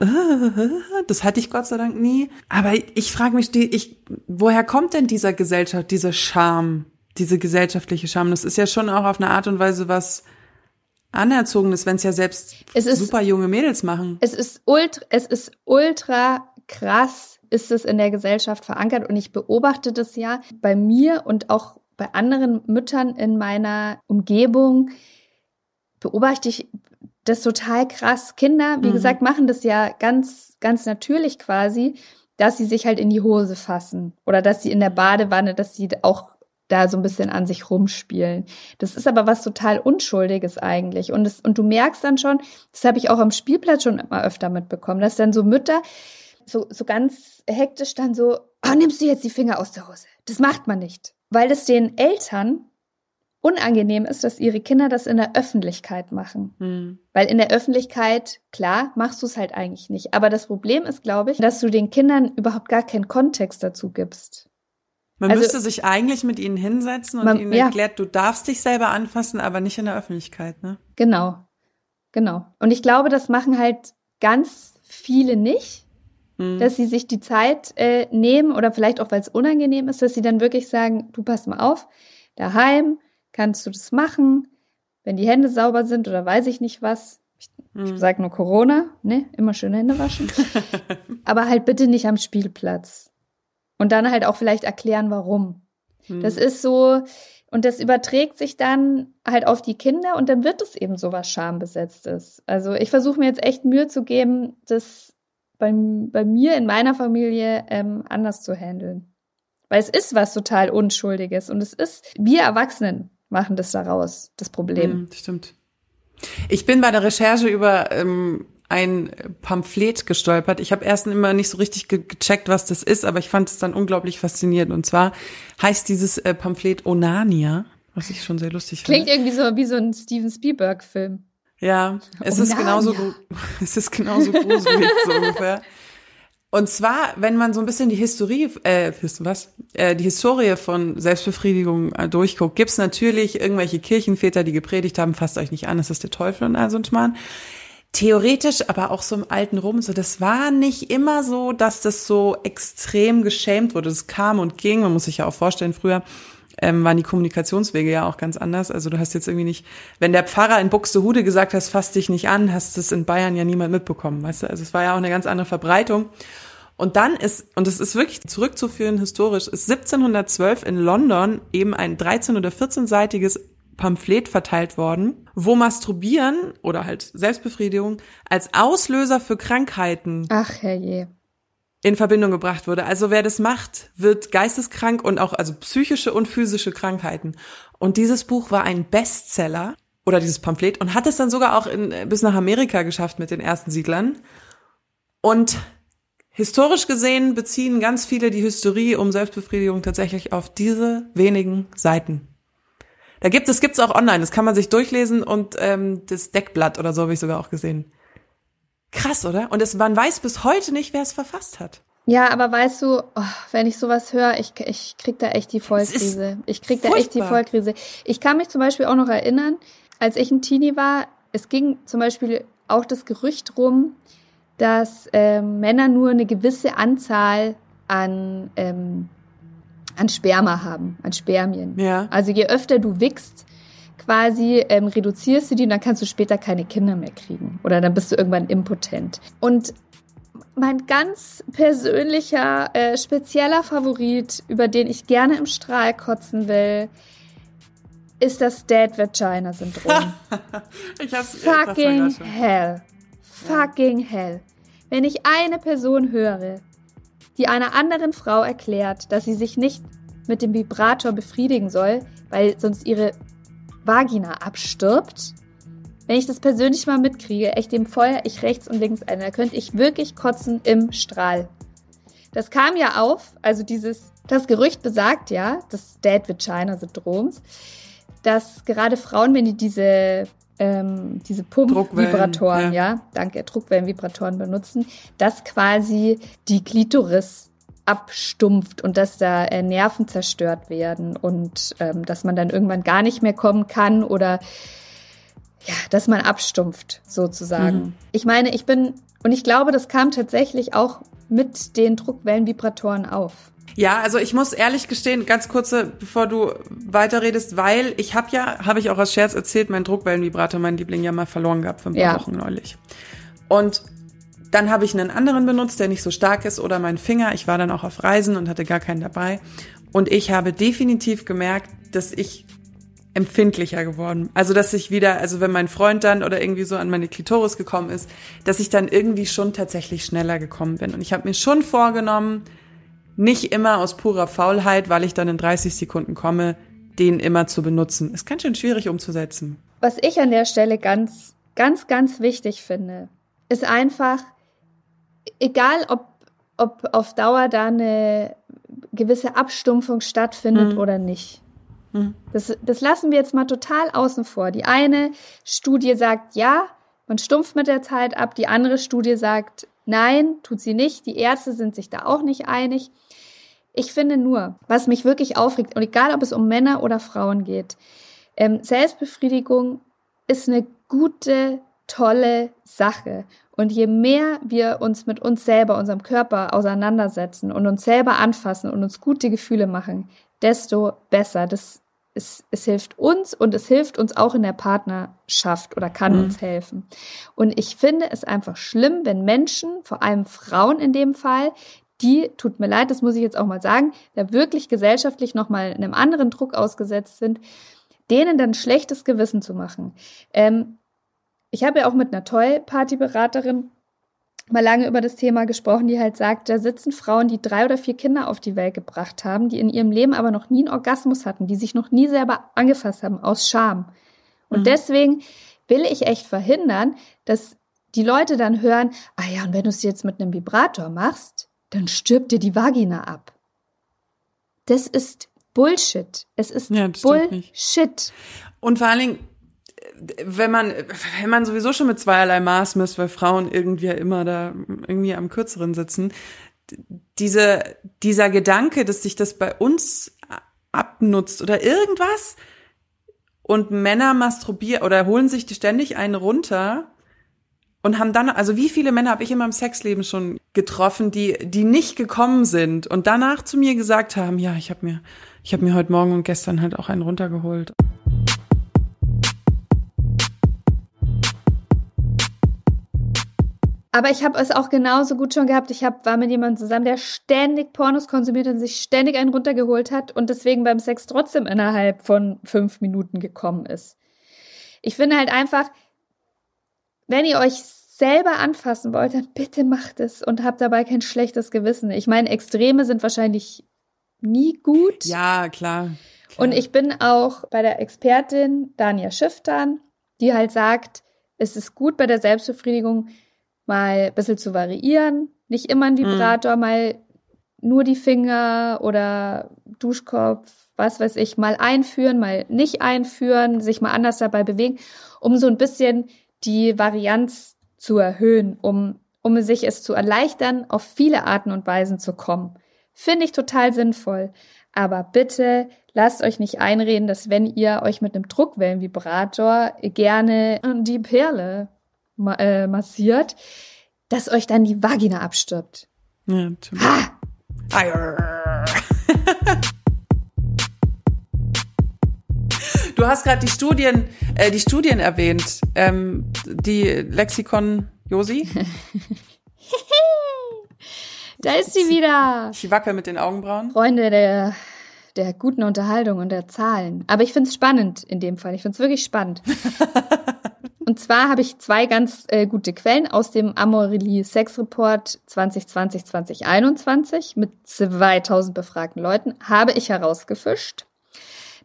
(laughs) das hatte ich Gott sei Dank nie. Aber ich frage mich, ich, woher kommt denn dieser Gesellschaft, dieser Charme, diese gesellschaftliche Scham? Das ist ja schon auch auf eine Art und Weise was Anerzogenes, wenn es ja selbst es ist, super junge Mädels machen. Es ist ultra, es ist ultra krass, ist es in der Gesellschaft verankert und ich beobachte das ja bei mir und auch bei anderen Müttern in meiner Umgebung beobachte ich das total krass. Kinder, wie mhm. gesagt, machen das ja ganz, ganz natürlich quasi, dass sie sich halt in die Hose fassen oder dass sie in der Badewanne, dass sie auch da so ein bisschen an sich rumspielen. Das ist aber was total Unschuldiges eigentlich. Und, das, und du merkst dann schon, das habe ich auch am Spielplatz schon immer öfter mitbekommen, dass dann so Mütter so, so ganz hektisch dann so, oh, nimmst du jetzt die Finger aus der Hose? Das macht man nicht. Weil es den Eltern unangenehm ist, dass ihre Kinder das in der Öffentlichkeit machen. Hm. Weil in der Öffentlichkeit, klar, machst du es halt eigentlich nicht. Aber das Problem ist, glaube ich, dass du den Kindern überhaupt gar keinen Kontext dazu gibst. Man also, müsste sich eigentlich mit ihnen hinsetzen und man, ihnen erklärt, ja. du darfst dich selber anfassen, aber nicht in der Öffentlichkeit, ne? Genau. Genau. Und ich glaube, das machen halt ganz viele nicht, mhm. dass sie sich die Zeit äh, nehmen oder vielleicht auch, weil es unangenehm ist, dass sie dann wirklich sagen, du pass mal auf, daheim kannst du das machen, wenn die Hände sauber sind oder weiß ich nicht was, Ich sage nur Corona, ne? Immer schön Hände waschen. (laughs) Aber halt bitte nicht am Spielplatz. Und dann halt auch vielleicht erklären, warum. Hm. Das ist so, und das überträgt sich dann halt auf die Kinder und dann wird es eben so was Schambesetztes. Also ich versuche mir jetzt echt Mühe zu geben, das bei, bei mir in meiner Familie ähm, anders zu handeln. Weil es ist was total Unschuldiges und es ist, wir Erwachsenen machen das daraus, das Problem. Hm, stimmt. Ich bin bei der Recherche über ähm, ein Pamphlet gestolpert. Ich habe erst immer nicht so richtig ge gecheckt, was das ist, aber ich fand es dann unglaublich faszinierend. Und zwar heißt dieses äh, Pamphlet Onania, was ich schon sehr lustig finde. Klingt irgendwie so wie so ein Steven Spielberg-Film. Ja, es Onania. ist genauso, (laughs) es ist genauso gruselig so (laughs) ungefähr. Und zwar, wenn man so ein bisschen die Historie, äh, was, äh, die Historie von Selbstbefriedigung äh, durchguckt, gibt's natürlich irgendwelche Kirchenväter, die gepredigt haben, fasst euch nicht an, das ist der Teufel und all so ein Schmarrn. Theoretisch, aber auch so im alten Rum, so das war nicht immer so, dass das so extrem geschämt wurde. Das kam und ging. Man muss sich ja auch vorstellen, früher ähm, waren die Kommunikationswege ja auch ganz anders. Also du hast jetzt irgendwie nicht, wenn der Pfarrer in Buxtehude gesagt hat, fass dich nicht an, hast das in Bayern ja niemand mitbekommen, weißt du? Also es war ja auch eine ganz andere Verbreitung. Und dann ist, und es ist wirklich zurückzuführen historisch, ist 1712 in London eben ein 13- oder 14-seitiges Pamphlet verteilt worden, wo Masturbieren oder halt Selbstbefriedigung als Auslöser für Krankheiten Ach, herrje in Verbindung gebracht wurde. Also wer das macht, wird geisteskrank und auch also psychische und physische Krankheiten. Und dieses Buch war ein Bestseller oder dieses Pamphlet und hat es dann sogar auch in, bis nach Amerika geschafft mit den ersten Siedlern. Und historisch gesehen beziehen ganz viele die Hysterie um Selbstbefriedigung tatsächlich auf diese wenigen Seiten. Da gibt es gibt's auch online, das kann man sich durchlesen und ähm, das Deckblatt oder so habe ich sogar auch gesehen. Krass, oder? Und es, man weiß bis heute nicht, wer es verfasst hat. Ja, aber weißt du, oh, wenn ich sowas höre, ich, ich krieg da echt die Vollkrise. Ich krieg da echt die Vollkrise. Ich kann mich zum Beispiel auch noch erinnern, als ich ein Teenie war, es ging zum Beispiel auch das Gerücht rum, dass ähm, Männer nur eine gewisse Anzahl an, ähm, an Sperma haben, an Spermien. Ja. Also je öfter du wickst, quasi ähm, reduzierst du die und dann kannst du später keine Kinder mehr kriegen. Oder dann bist du irgendwann impotent. Und mein ganz persönlicher, äh, spezieller Favorit, über den ich gerne im Strahl kotzen will, ist das Dead Vagina Syndrom. (laughs) ich hab's, Fucking hell. Fucking ja. hell. Wenn ich eine Person höre, die einer anderen Frau erklärt, dass sie sich nicht mit dem Vibrator befriedigen soll, weil sonst ihre Vagina abstirbt. Wenn ich das persönlich mal mitkriege, echt dem Feuer ich rechts und links ein, da könnte ich wirklich kotzen im Strahl. Das kam ja auf, also dieses, das Gerücht besagt ja, des Dead Vagina Syndroms, dass gerade Frauen, wenn die diese ähm, diese Pump-Vibratoren, ja. ja, danke, Druckwellenvibratoren benutzen, dass quasi die Klitoris abstumpft und dass da äh, Nerven zerstört werden und ähm, dass man dann irgendwann gar nicht mehr kommen kann oder ja, dass man abstumpft sozusagen. Mhm. Ich meine, ich bin und ich glaube, das kam tatsächlich auch mit den Druckwellenvibratoren auf. Ja, also ich muss ehrlich gestehen, ganz kurze, bevor du weiterredest, weil ich habe ja, habe ich auch als Scherz erzählt, mein Druckwellenvibrator, mein Liebling ja mal verloren gehabt für ein paar ja. Wochen neulich. Und dann habe ich einen anderen benutzt, der nicht so stark ist oder mein Finger. Ich war dann auch auf Reisen und hatte gar keinen dabei. Und ich habe definitiv gemerkt, dass ich empfindlicher geworden. Also, dass ich wieder, also wenn mein Freund dann oder irgendwie so an meine Klitoris gekommen ist, dass ich dann irgendwie schon tatsächlich schneller gekommen bin. Und ich habe mir schon vorgenommen, nicht immer aus purer Faulheit, weil ich dann in 30 Sekunden komme, den immer zu benutzen. Ist ganz schön schwierig umzusetzen. Was ich an der Stelle ganz, ganz, ganz wichtig finde, ist einfach, egal ob, ob auf Dauer da eine gewisse Abstumpfung stattfindet mhm. oder nicht. Mhm. Das, das lassen wir jetzt mal total außen vor. Die eine Studie sagt, ja, man stumpft mit der Zeit ab. Die andere Studie sagt, nein, tut sie nicht. Die Ärzte sind sich da auch nicht einig. Ich finde nur, was mich wirklich aufregt, und egal ob es um Männer oder Frauen geht, ähm, Selbstbefriedigung ist eine gute, tolle Sache. Und je mehr wir uns mit uns selber, unserem Körper auseinandersetzen und uns selber anfassen und uns gute Gefühle machen, desto besser. Das es, es hilft uns und es hilft uns auch in der Partnerschaft oder kann Mhm. uns helfen. Und ich finde es einfach schlimm, wenn Menschen, vor allem Frauen in dem Fall, die, tut mir leid, das muss ich jetzt auch mal sagen, da wirklich gesellschaftlich nochmal einem anderen Druck ausgesetzt sind, denen dann schlechtes Gewissen zu machen. Ähm, ich habe ja auch mit einer Toy-Party-Beraterin mal lange über das Thema gesprochen, die halt sagt, da sitzen Frauen, die drei oder vier Kinder auf die Welt gebracht haben, die in ihrem Leben aber noch nie einen Orgasmus hatten, die sich noch nie selber angefasst haben, aus Scham. Und Mhm. deswegen will ich echt verhindern, dass die Leute dann hören, ah ja, und wenn du es jetzt mit einem Vibrator machst, dann stirbt dir die Vagina ab. Das ist Bullshit. Es ist Ja. Bullshit. Und vor allen Dingen, wenn man, wenn man sowieso schon mit zweierlei Maß misst, weil Frauen irgendwie ja immer da irgendwie am kürzeren sitzen, diese, dieser Gedanke, dass sich das bei uns abnutzt oder irgendwas und Männer masturbieren oder holen sich ständig einen runter und haben dann, also wie viele Männer habe ich in meinem Sexleben schon getroffen, die, die nicht gekommen sind und danach zu mir gesagt haben, ja, ich habe mir, ich habe mir heute Morgen und gestern halt auch einen runtergeholt. Aber ich habe es auch genauso gut schon gehabt. Ich hab, war mit jemandem zusammen, der ständig Pornos konsumiert und sich ständig einen runtergeholt hat und deswegen beim Sex trotzdem innerhalb von fünf Minuten gekommen ist. Ich finde halt einfach, wenn ihr euch selber anfassen wollt, dann bitte macht es und habt dabei kein schlechtes Gewissen. Ich meine, Extreme sind wahrscheinlich nie gut. Ja, klar. klar. Und ich bin auch bei der Expertin Dania Schifftan, die halt sagt, es ist gut bei der Selbstbefriedigung mal ein bisschen zu variieren. Nicht immer ein Vibrator, mal nur die Finger oder Duschkopf, was weiß ich, mal einführen, mal nicht einführen, sich mal anders dabei bewegen, um so ein bisschen die Varianz zu erhöhen, um, um sich es zu erleichtern, auf viele Arten und Weisen zu kommen. Finde ich total sinnvoll. Aber bitte lasst euch nicht einreden, dass wenn ihr euch mit einem Druckwellenvibrator gerne die Perle ma äh, massiert, dass euch dann die Vagina abstirbt. Ja, natürlich. Ha! Du hast gerade die Studien, äh, die Studien erwähnt, ähm, die Lexikon Josi. (laughs) Da ist sie wieder. Ich wackel mit den Augenbrauen. Freunde der, der guten Unterhaltung und der Zahlen. Aber ich finde es spannend in dem Fall. Ich finde es wirklich spannend. (laughs) und zwar habe ich zwei ganz äh, gute Quellen aus dem Amorelie Sex Report 2020-2021 mit 2000 befragten Leuten, habe ich herausgefischt.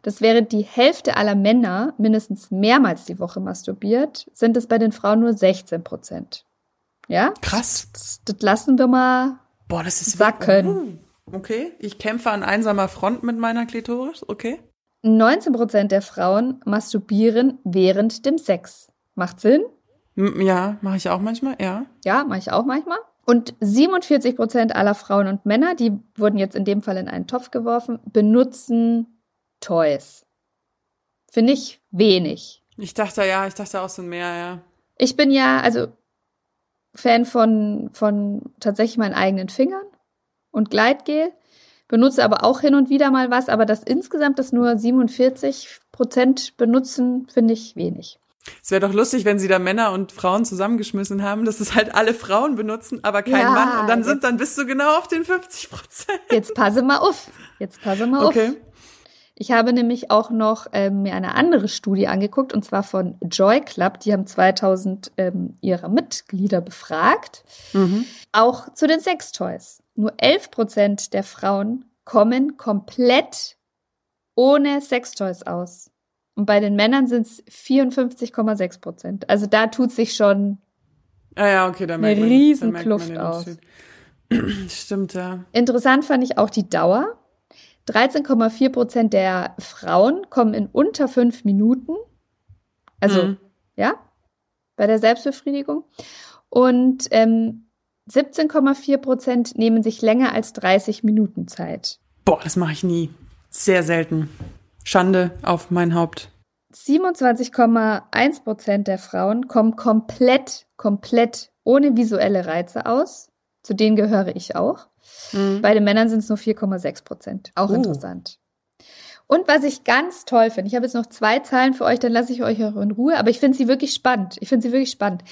Das wäre die Hälfte aller Männer mindestens mehrmals die Woche masturbiert, sind es bei den Frauen nur 16 Prozent. Ja? Krass. Das, das lassen wir mal Boah, das ist Sacken. Uh, okay, ich kämpfe an einsamer Front mit meiner Klitoris. Okay. 19 Prozent der Frauen masturbieren während dem Sex. Macht Sinn? Ja, mache ich auch manchmal. Ja. Ja, mache ich auch manchmal. Und 47 Prozent aller Frauen und Männer, die wurden jetzt in dem Fall in einen Topf geworfen, benutzen Toys. Finde ich wenig. Ich dachte ja, ich dachte auch so mehr. Ja. Ich bin ja, also Fan von, von tatsächlich meinen eigenen Fingern und Gleitgel. Benutze aber auch hin und wieder mal was, aber das insgesamt das nur 47 Prozent benutzen, finde ich wenig. Es wäre doch lustig, wenn sie da Männer und Frauen zusammengeschmissen haben, dass es halt alle Frauen benutzen, aber kein Ja, Mann. Und dann sind, dann bist du genau auf den 50 Prozent. Jetzt passe mal auf. Jetzt passe mal Okay. auf. Ich habe nämlich auch noch ähm, mir eine andere Studie angeguckt, und zwar von Joy Club. Die haben 2000 ähm, ihrer Mitglieder befragt. Mhm. Auch zu den Sextoys. Nur 11 Prozent der Frauen kommen komplett ohne Sextoys aus. Und bei den Männern sind es 54,6 Prozent. Also da tut sich schon Ah ja, okay, Eine man, riesen da merkt man Kluft den aus. (clears throat) Stimmt, ja. Interessant fand ich auch die Dauer. 13,4 Prozent der Frauen kommen in unter fünf Minuten. Also, Mhm. ja, bei der Selbstbefriedigung. Und ähm, 17,4 Prozent nehmen sich länger als 30 Minuten Zeit. Boah, das mache ich nie. Sehr selten. Schande auf mein Haupt. 27,1 Prozent der Frauen kommen komplett, komplett ohne visuelle Reize aus. Zu denen gehöre ich auch. Mhm. Bei den Männern sind es nur 4,6 Prozent. Auch Oh. interessant. Und was ich ganz toll finde, ich habe jetzt noch zwei Zahlen für euch, dann lasse ich euch auch in Ruhe, aber ich finde sie wirklich spannend. Ich finde sie wirklich spannend.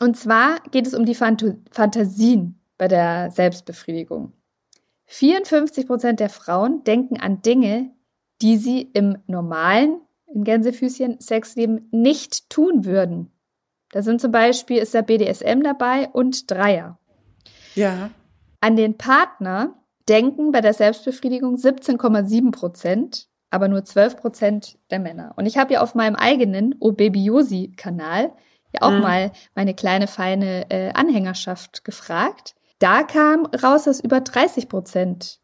Und zwar geht es um die Phant Fantasien bei der Selbstbefriedigung. 54 Prozent der Frauen denken an Dinge, die sie im normalen, in Gänsefüßchen, Sexleben nicht tun würden. Da sind zum Beispiel, ist der BDSM dabei und Dreier. Ja. An den Partner denken bei der Selbstbefriedigung 17,7 Prozent, aber nur 12 Prozent der Männer. Und ich habe ja auf meinem eigenen Obebiosi-Kanal ja auch mhm. mal meine kleine feine äh, Anhängerschaft gefragt. Da kam raus, dass über 30 Prozent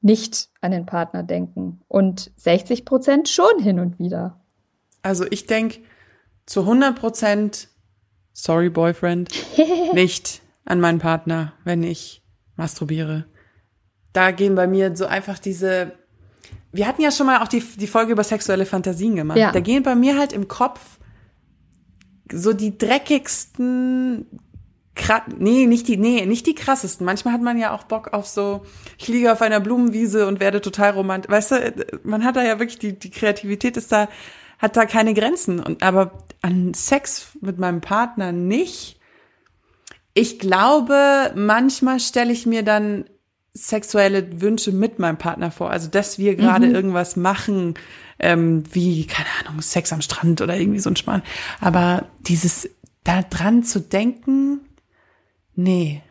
nicht an den Partner denken und 60 Prozent schon hin und wieder. Also ich denke zu 100 Prozent, sorry Boyfriend, (laughs) nicht an meinen Partner, wenn ich masturbiere. Da gehen bei mir so einfach diese, wir hatten ja schon mal auch die, die Folge über sexuelle Fantasien gemacht. Ja. Da gehen bei mir halt im Kopf so die dreckigsten nee, nicht die, nee, nicht die krassesten. Manchmal hat man ja auch Bock auf so, ich liege auf einer Blumenwiese und werde total romantisch. Weißt du, man hat da ja wirklich, die, die Kreativität ist da, hat da keine Grenzen. Und, aber an Sex mit meinem Partner nicht. Ich glaube, manchmal stelle ich mir dann sexuelle Wünsche mit meinem Partner vor. Also, dass wir gerade mhm. irgendwas machen, ähm, wie, keine Ahnung, Sex am Strand oder irgendwie so ein Spann. Aber dieses da dran zu denken, Nee.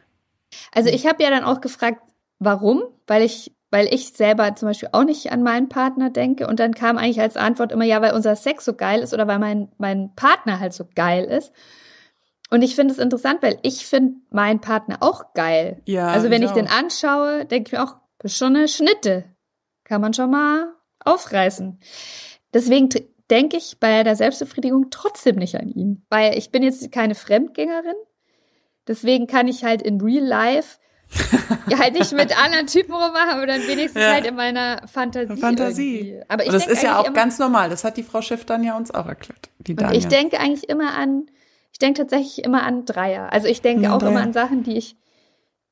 Also ich habe ja dann auch gefragt, warum? Weil ich, weil ich selber zum Beispiel auch nicht an meinen Partner denke. Und dann kam eigentlich als Antwort immer, ja, weil unser Sex so geil ist oder weil mein, mein Partner halt so geil ist. Und ich finde es interessant, weil ich finde meinen Partner auch geil. Ja. Also wenn ich, ich den anschaue, denke ich mir auch, schon eine Schnitte. Kann man schon mal aufreißen. Deswegen denke ich bei der Selbstbefriedigung trotzdem nicht an ihn. Weil ich bin jetzt keine Fremdgängerin. Deswegen kann ich halt in Real Life ja, (laughs) halt nicht mit anderen Typen rummachen, aber dann wenigstens ja. halt in meiner Fantasie. Fantasie. Irgendwie. Aber ich das ist ja auch ganz normal. Das hat die Frau Schiff dann ja uns auch erklärt. Die und ich denke eigentlich immer an, ich denke tatsächlich immer an Dreier. Also ich denke ja, auch Dreier. immer an Sachen, die ich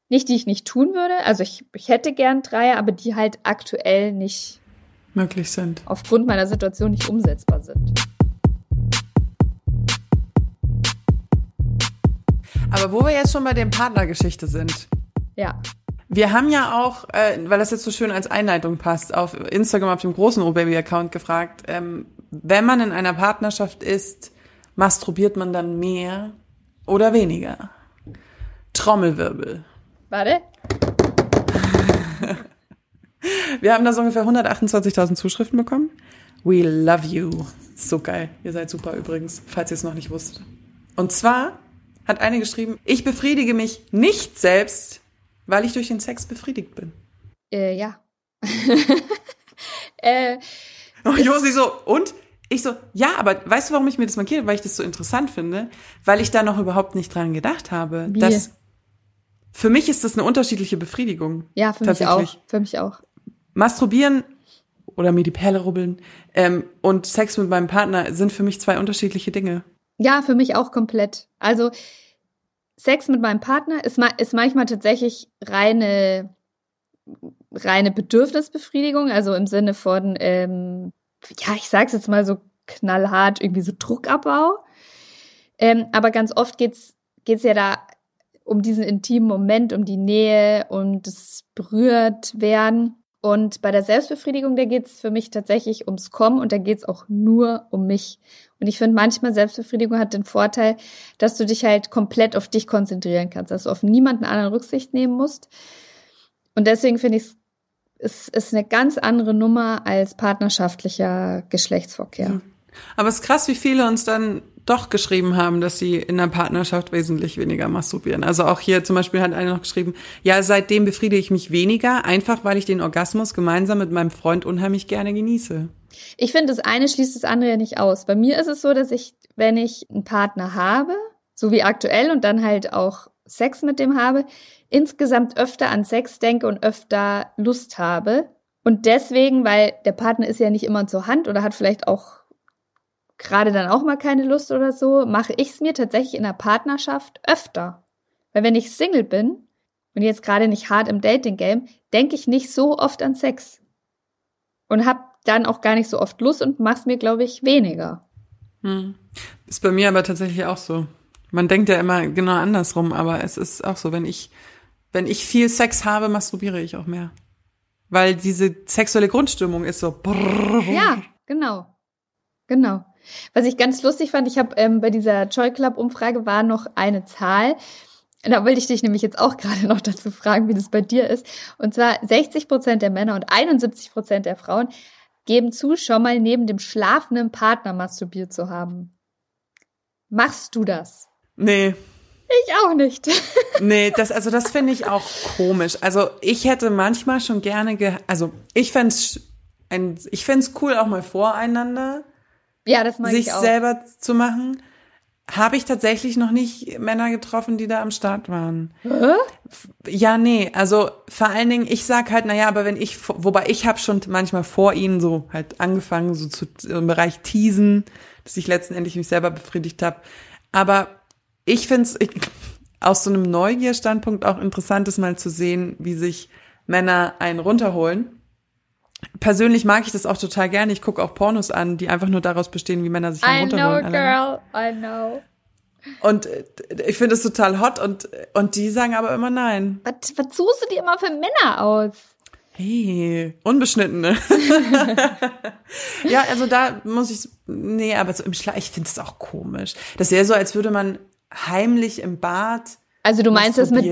nicht, die ich nicht tun würde. Also ich, ich hätte gern Dreier, aber die halt aktuell nicht möglich sind. Aufgrund meiner Situation nicht umsetzbar sind. Aber wo wir jetzt schon bei der Partnergeschichte sind. Ja. Wir haben ja auch, äh, weil das jetzt so schön als Einleitung passt, auf Instagram auf dem großen O-Baby-Account gefragt, ähm, wenn man in einer Partnerschaft ist, masturbiert man dann mehr oder weniger? Trommelwirbel. Warte. (laughs) Wir haben da so ungefähr 128.000 Zuschriften bekommen. We love you. So geil. Ihr seid super übrigens, falls ihr es noch nicht wusstet. Und zwar hat eine geschrieben, ich befriedige mich nicht selbst, weil ich durch den Sex befriedigt bin. Äh, ja. (laughs) äh, oh, Josi so, und? Ich so, ja, aber weißt du, warum ich mir das markiere? Weil ich das so interessant finde, weil ich da noch überhaupt nicht dran gedacht habe. Wie? Dass für mich ist das eine unterschiedliche Befriedigung. Ja, für mich auch. Für mich auch. Masturbieren oder mir die Perle rubbeln ähm, und Sex mit meinem Partner sind für mich zwei unterschiedliche Dinge. Ja, für mich auch komplett. Also Sex mit meinem Partner ist, ist manchmal tatsächlich reine, reine Bedürfnisbefriedigung, also im Sinne von, ähm, ja, ich sag's jetzt mal so knallhart, irgendwie so Druckabbau. Ähm, aber ganz oft geht's geht's ja da um diesen intimen Moment, um die Nähe und das berührt werden. Und bei der Selbstbefriedigung, da geht's für mich tatsächlich ums Kommen und da geht's auch nur um mich. Und ich finde, manchmal Selbstbefriedigung hat den Vorteil, dass du dich halt komplett auf dich konzentrieren kannst, dass du auf niemanden anderen Rücksicht nehmen musst. Und deswegen finde ich es ist eine ganz andere Nummer als partnerschaftlicher Geschlechtsverkehr. Mhm. Aber es ist krass, wie viele uns dann doch geschrieben haben, dass sie in der Partnerschaft wesentlich weniger masturbieren. Also auch hier zum Beispiel hat einer noch geschrieben, ja, seitdem befriedige ich mich weniger, einfach weil ich den Orgasmus gemeinsam mit meinem Freund unheimlich gerne genieße. Ich finde, das eine schließt das andere ja nicht aus. Bei mir ist es so, dass ich, wenn ich einen Partner habe, so wie aktuell und dann halt auch Sex mit dem habe, insgesamt öfter an Sex denke und öfter Lust habe. Und deswegen, weil der Partner ist ja nicht immer zur Hand oder hat vielleicht auch gerade dann auch mal keine Lust oder so, mache ich es mir tatsächlich in der Partnerschaft öfter. Weil wenn ich Single bin und jetzt gerade nicht hart im Dating-Game, denke ich nicht so oft an Sex. Und habe dann auch gar nicht so oft Lust und mach's mir, glaube ich, weniger. Hm. Ist bei mir aber tatsächlich auch so. Man denkt ja immer genau andersrum, aber es ist auch so, wenn ich, wenn ich viel Sex habe, masturbiere ich auch mehr. Weil diese sexuelle Grundstimmung ist so. Brrr. Ja, genau. Genau. Was ich ganz lustig fand, ich habe ähm, bei dieser Joy Club Umfrage war noch eine Zahl. Da wollte ich dich nämlich jetzt auch (laughs) gerade noch dazu fragen, wie das bei dir ist. Und zwar 60 Prozent der Männer und 71 Prozent der Frauen geben zu, schon mal neben dem schlafenden Partner masturbiert zu haben. Machst du das? Nee. Ich auch nicht. (laughs) nee, das, also das finde ich auch komisch. Also ich hätte manchmal schon gerne, ge also ich fände ein, ich fände cool auch mal voreinander. Ja, das mag sich ich auch. selber zu machen. Habe ich tatsächlich noch nicht Männer getroffen, die da am Start waren. Hä? Ja, nee, also vor allen Dingen, ich sag halt, naja, aber wenn ich, wobei ich habe schon manchmal vor ihnen so halt angefangen, so zu im Bereich Teasen, dass ich letztendlich mich selber befriedigt habe. Aber ich finde es aus so einem Neugierstandpunkt auch interessant, ist mal zu sehen, wie sich Männer einen runterholen. Persönlich mag ich das auch total gerne. Ich gucke auch Pornos an, die einfach nur daraus bestehen, wie Männer sich einen I know, runterholen. girl, I know. Und äh, ich finde es total hot und, und die sagen aber immer nein. Was, was suchst du dir immer für Männer aus? Hey, unbeschnittene. (laughs) ja, also da muss ich, nee, aber so im Schlaf, ich finde es auch komisch. Das wäre so, als würde man heimlich im Bad Also du meinst das mit,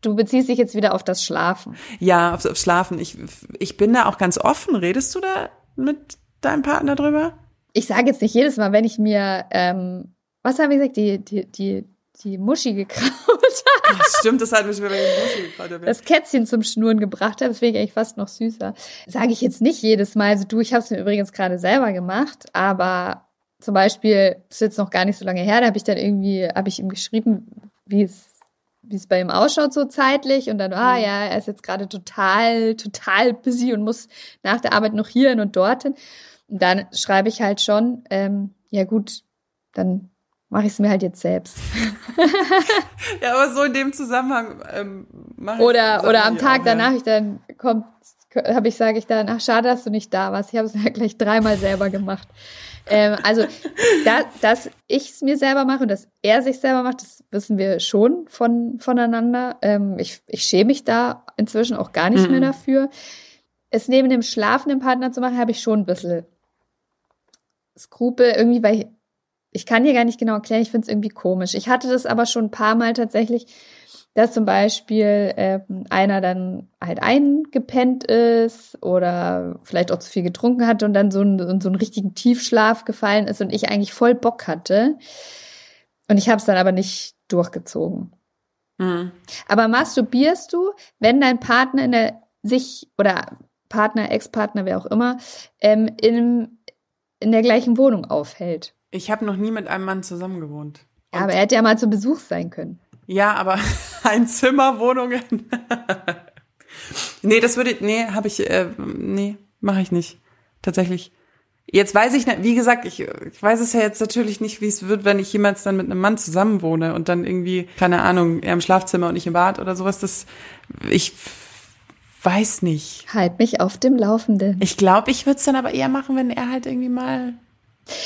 du beziehst dich jetzt wieder auf das Schlafen. Ja, aufs, aufs Schlafen. Ich, ich bin da auch ganz offen. Redest du da mit deinem Partner drüber? Ich sage jetzt nicht jedes Mal, wenn ich mir, ähm, was habe ich gesagt, die, die, die, die Muschi gekraut (laughs) habe, Ja, stimmt, das hat mich über den Muschel gerade das Kätzchen zum Schnurren gebracht habe, ich eigentlich fast noch süßer. Sage ich jetzt nicht jedes Mal. Also du, ich habe es mir übrigens gerade selber gemacht, aber zum Beispiel, das ist jetzt noch gar nicht so lange her, da habe ich dann irgendwie, habe ich ihm geschrieben, wie es wie es bei ihm ausschaut so zeitlich und dann, ah Mhm. ja, er ist jetzt gerade total, total busy und muss nach der Arbeit noch hierhin und dorthin. Und dann schreibe ich halt schon, ähm, ja gut, dann mache ich es mir halt jetzt selbst. (laughs) Ja, aber so in dem Zusammenhang ähm, mach ich- Oder, oder am auch, Tag ja. danach, ich dann kommt, habe ich, sage ich dann, ach schade, dass du nicht da warst. Ich habe es (laughs) ja gleich dreimal selber gemacht. Ähm, also, da, dass ich es mir selber mache und dass er sich selber macht, das wissen wir schon von, voneinander. Ähm, ich, ich schäme mich da inzwischen auch gar nicht mehr Mhm. dafür. Es neben dem schlafenden Partner zu machen, habe ich schon ein bisschen Skrupel, irgendwie, weil ich, ich kann dir gar nicht genau erklären, ich finde es irgendwie komisch. Ich hatte das aber schon ein paar Mal tatsächlich, dass zum Beispiel ähm, einer dann halt eingepennt ist oder vielleicht auch zu viel getrunken hat und dann so, ein, in so einen richtigen Tiefschlaf gefallen ist und ich eigentlich voll Bock hatte. Und ich habe es dann aber nicht durchgezogen. Mhm. Aber masturbierst du, wenn dein Partner in der sich oder Partner, Ex-Partner, wer auch immer, ähm, in, in der gleichen Wohnung aufhält? Ich habe noch nie mit einem Mann zusammen gewohnt. Ja, aber er hätte ja mal zu Besuch sein können. Ja, aber (laughs) Einzimmerwohnungen. (laughs) nee, das würde nee, habe ich äh, nee, mache ich nicht. Tatsächlich. Jetzt weiß ich nicht, wie gesagt, ich, ich weiß es ja jetzt natürlich nicht, wie es wird, wenn ich jemals dann mit einem Mann zusammenwohne und dann irgendwie, keine Ahnung, er im Schlafzimmer und ich im Bad oder sowas, das ich weiß nicht. Halt mich auf dem Laufenden. Ich glaube, ich würde es dann aber eher machen, wenn er halt irgendwie mal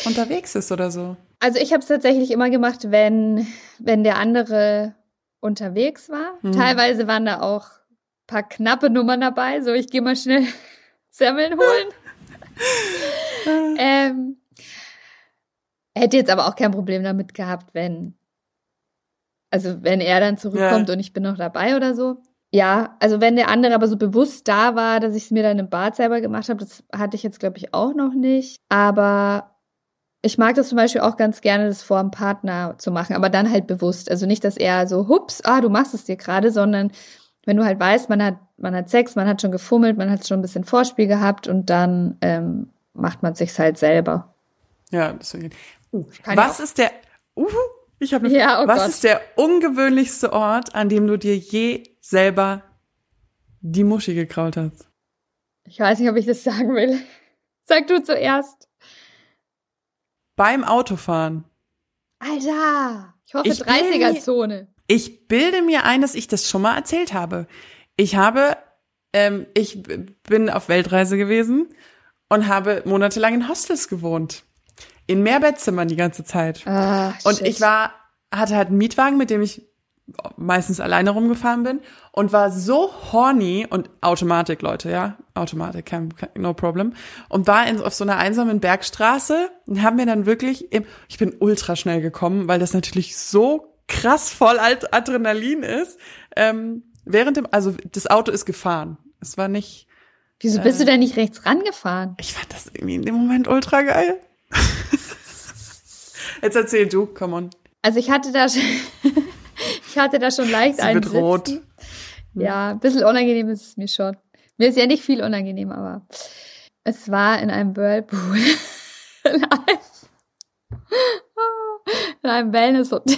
unterwegs ist oder so. Also ich habe es tatsächlich immer gemacht, wenn, wenn der andere unterwegs war. Mhm. Teilweise waren da auch ein paar knappe Nummern dabei, so ich gehe mal schnell (laughs) Semmeln holen. (laughs) ähm, hätte jetzt aber auch kein Problem damit gehabt, wenn, also wenn er dann zurückkommt und ich bin noch dabei oder so. Ja, also wenn der andere aber so bewusst da war, dass ich es mir dann im Bad selber gemacht habe, das hatte ich jetzt, glaube ich, auch noch nicht. Aber ich mag das zum Beispiel auch ganz gerne, das vor dem Partner zu machen, aber dann halt bewusst. Also nicht, dass er so, hups, ah, du machst es dir gerade, sondern wenn du halt weißt, man hat, man hat Sex, man hat schon gefummelt, man hat schon ein bisschen Vorspiel gehabt und dann ähm, macht man sich's halt selber. Ja, deswegen. Uh, Kann was ist der uh, ich habe eine Ja, oh Was Gott. ist der ungewöhnlichste Ort, an dem du dir je selber die Muschi gekraut hast? Ich weiß nicht, ob ich das sagen will. Sag du zuerst. Beim Autofahren. Alter, ich hoffe Ich will 30er-Zone. Ich bilde mir ein, dass ich das schon mal erzählt habe. Ich habe, ähm, ich bin auf Weltreise gewesen und habe monatelang in Hostels gewohnt. In Mehrbettzimmern die ganze Zeit. Ah, Und shit. ich war, hatte halt einen Mietwagen, mit dem ich meistens alleine rumgefahren bin und war so horny und Automatik, Leute, ja, Automatik, kein, kein, no problem. Und war in, auf so einer einsamen Bergstraße und haben mir dann wirklich, im, ich bin ultra schnell gekommen, weil das natürlich so krass voll Ad- Adrenalin ist. Ähm, während dem, also das Auto ist gefahren. Es war nicht, Wieso bist du denn nicht rechts rangefahren? ich fand das irgendwie in dem Moment ultra geil. (laughs) Jetzt erzähl du, come on. Also ich hatte da schon, (laughs) ich hatte da schon leicht Sie einen wird rot. Sitzen. Ja, ein bisschen unangenehm ist es mir schon. Mir ist ja nicht viel unangenehm, aber es war in einem Whirlpool. (laughs) In einem, in einem Wellnesshotel.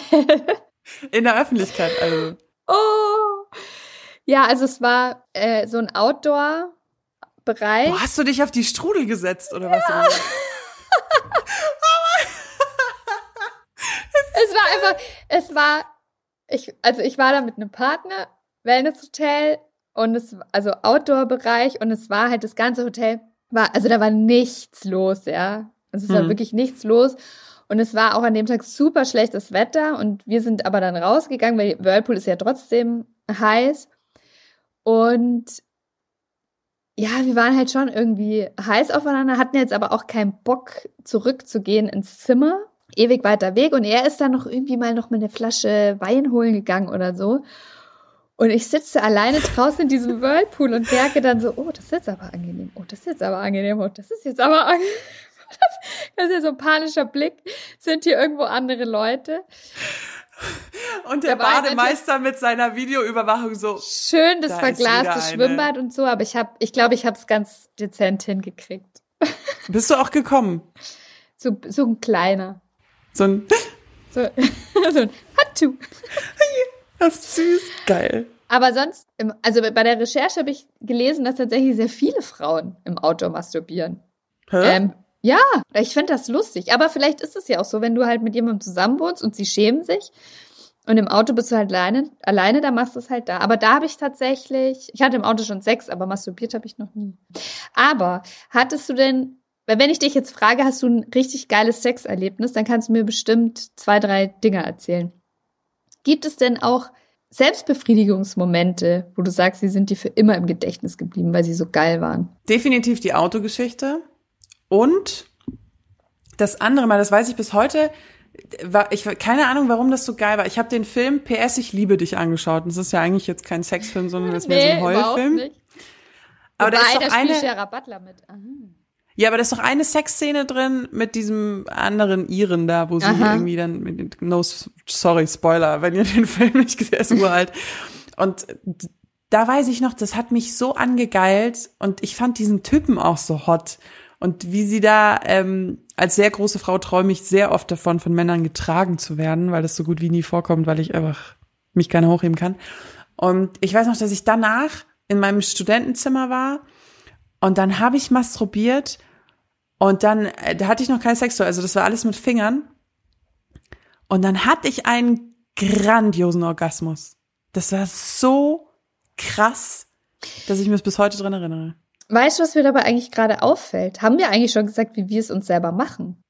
In der Öffentlichkeit, also. Oh. Ja, also es war äh, so ein Outdoor-Bereich. Hast du dich auf die Strudel gesetzt oder was? (laughs) Es war einfach, es war, ich, also ich war da mit einem Partner, Wellnesshotel und es, also Outdoor-Bereich und es war halt das ganze Hotel, war, also da war nichts los, ja. Also es war Hm. wirklich nichts los. Und es war auch an dem Tag super schlechtes Wetter und wir sind aber dann rausgegangen, weil Whirlpool ist ja trotzdem heiß. Und ja, wir waren halt schon irgendwie heiß aufeinander, hatten jetzt aber auch keinen Bock zurückzugehen ins Zimmer. Ewig weiter Weg. Und er ist dann noch irgendwie mal noch mit einer Flasche Wein holen gegangen oder so. Und ich sitze alleine draußen in diesem Whirlpool und merke dann so, oh, das ist jetzt aber angenehm. Oh, das ist jetzt aber angenehm. Oh, das ist jetzt aber angenehm. (laughs) Das ist ja so ein panischer Blick. Sind hier irgendwo andere Leute? Und der Da war Bademeister mit seiner Videoüberwachung so. Schön das Da verglaste eine. Schwimmbad und so, aber ich habe, ich glaube, ich habe es ganz dezent hingekriegt. Bist du auch gekommen? So, so ein kleiner. So ein, So, (laughs) so ein Hattu. das ist süß. Geil. Aber sonst, also bei der Recherche habe ich gelesen, dass tatsächlich sehr viele Frauen im Outdoor masturbieren. Hä? Ähm, ja, ich finde das lustig. Aber vielleicht ist es ja auch so, wenn du halt mit jemandem zusammenwohnst und sie schämen sich und im Auto bist du halt alleine, alleine da machst du es halt da. Aber da habe ich tatsächlich, ich hatte im Auto schon Sex, aber masturbiert habe ich noch nie. Aber hattest du denn, weil wenn ich dich jetzt frage, hast du ein richtig geiles Sexerlebnis, dann kannst du mir bestimmt zwei, drei Dinge erzählen. Gibt es denn auch Selbstbefriedigungsmomente, wo du sagst, sie sind dir für immer im Gedächtnis geblieben, weil sie so geil waren? Definitiv die Autogeschichte. Und das andere Mal, das weiß ich bis heute, war, ich keine Ahnung, warum das so geil war. Ich habe den Film PS Ich liebe dich angeschaut. Und das ist ja eigentlich jetzt kein Sexfilm, sondern das ist mehr so ein Heulfilm. Aber da Wobei, ist doch spielt eine, Butler mit. Ah. Ja, aber da ist doch eine Sexszene drin mit diesem anderen Iren da, wo sie Aha. irgendwie dann mit den, no, sorry, Spoiler, wenn ihr den (laughs) Film nicht gesehen habt, uralt. Und da weiß ich noch, das hat mich so angegeilt und ich fand diesen Typen auch so hot. Und wie sie da, ähm, als sehr große Frau träume ich sehr oft davon, von Männern getragen zu werden, weil das so gut wie nie vorkommt, weil ich einfach mich gerne hochheben kann. Und ich weiß noch, dass ich danach in meinem Studentenzimmer war und dann habe ich masturbiert und dann, äh, da hatte ich noch keinen Sex, also das war alles mit Fingern. Und dann hatte ich einen grandiosen Orgasmus. Das war so krass, dass ich mich bis heute dran erinnere. Weißt du, was mir dabei eigentlich gerade auffällt? Haben wir eigentlich schon gesagt, wie wir es uns selber machen?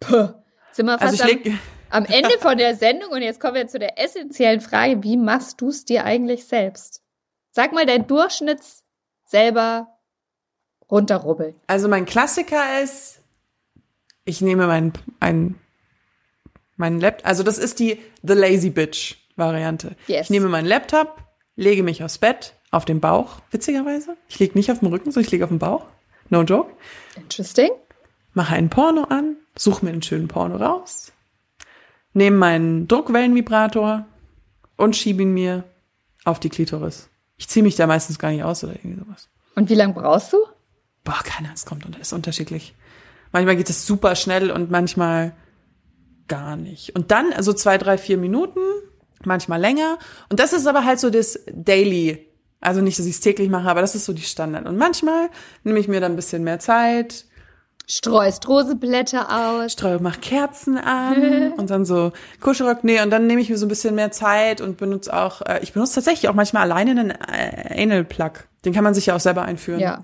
Puh. Sind wir Also fast ich leg, am, (laughs) am Ende von der Sendung und jetzt kommen wir zu der essentiellen Frage, wie machst du es dir eigentlich selbst? Sag mal dein Durchschnitts selber runterrubbeln. also mein Klassiker ist, ich nehme meinen, einen, meinen Laptop, also das ist die The Lazy Bitch Variante. Yes. Ich nehme meinen Laptop, lege mich aufs Bett, auf den Bauch, witzigerweise. Ich liege nicht auf dem Rücken, sondern ich liege auf dem Bauch. No joke. Interesting. mache einen Porno an, suche mir einen schönen Porno raus, nehme meinen Druckwellenvibrator und schiebe ihn mir auf die Klitoris. Ich ziehe mich da meistens gar nicht aus oder irgendwie sowas. Und wie lange brauchst du? Boah, keine Ahnung, es kommt und ist unterschiedlich. Manchmal geht es super schnell und manchmal gar nicht. Und dann, also zwei, drei, vier Minuten, manchmal länger. Und das ist aber halt so das Daily. Also nicht, dass ich es täglich mache, aber das ist so die Standard. Und manchmal nehme ich mir dann ein bisschen mehr Zeit, Streust Roseblätter aus. streue, mach Kerzen an (laughs) und dann so Kuschelrock, nee, und dann nehme ich mir so ein bisschen mehr Zeit und benutze auch, äh, ich benutze tatsächlich auch manchmal alleine einen äh, Anal-Plug. Den kann man sich ja auch selber einführen. Ja.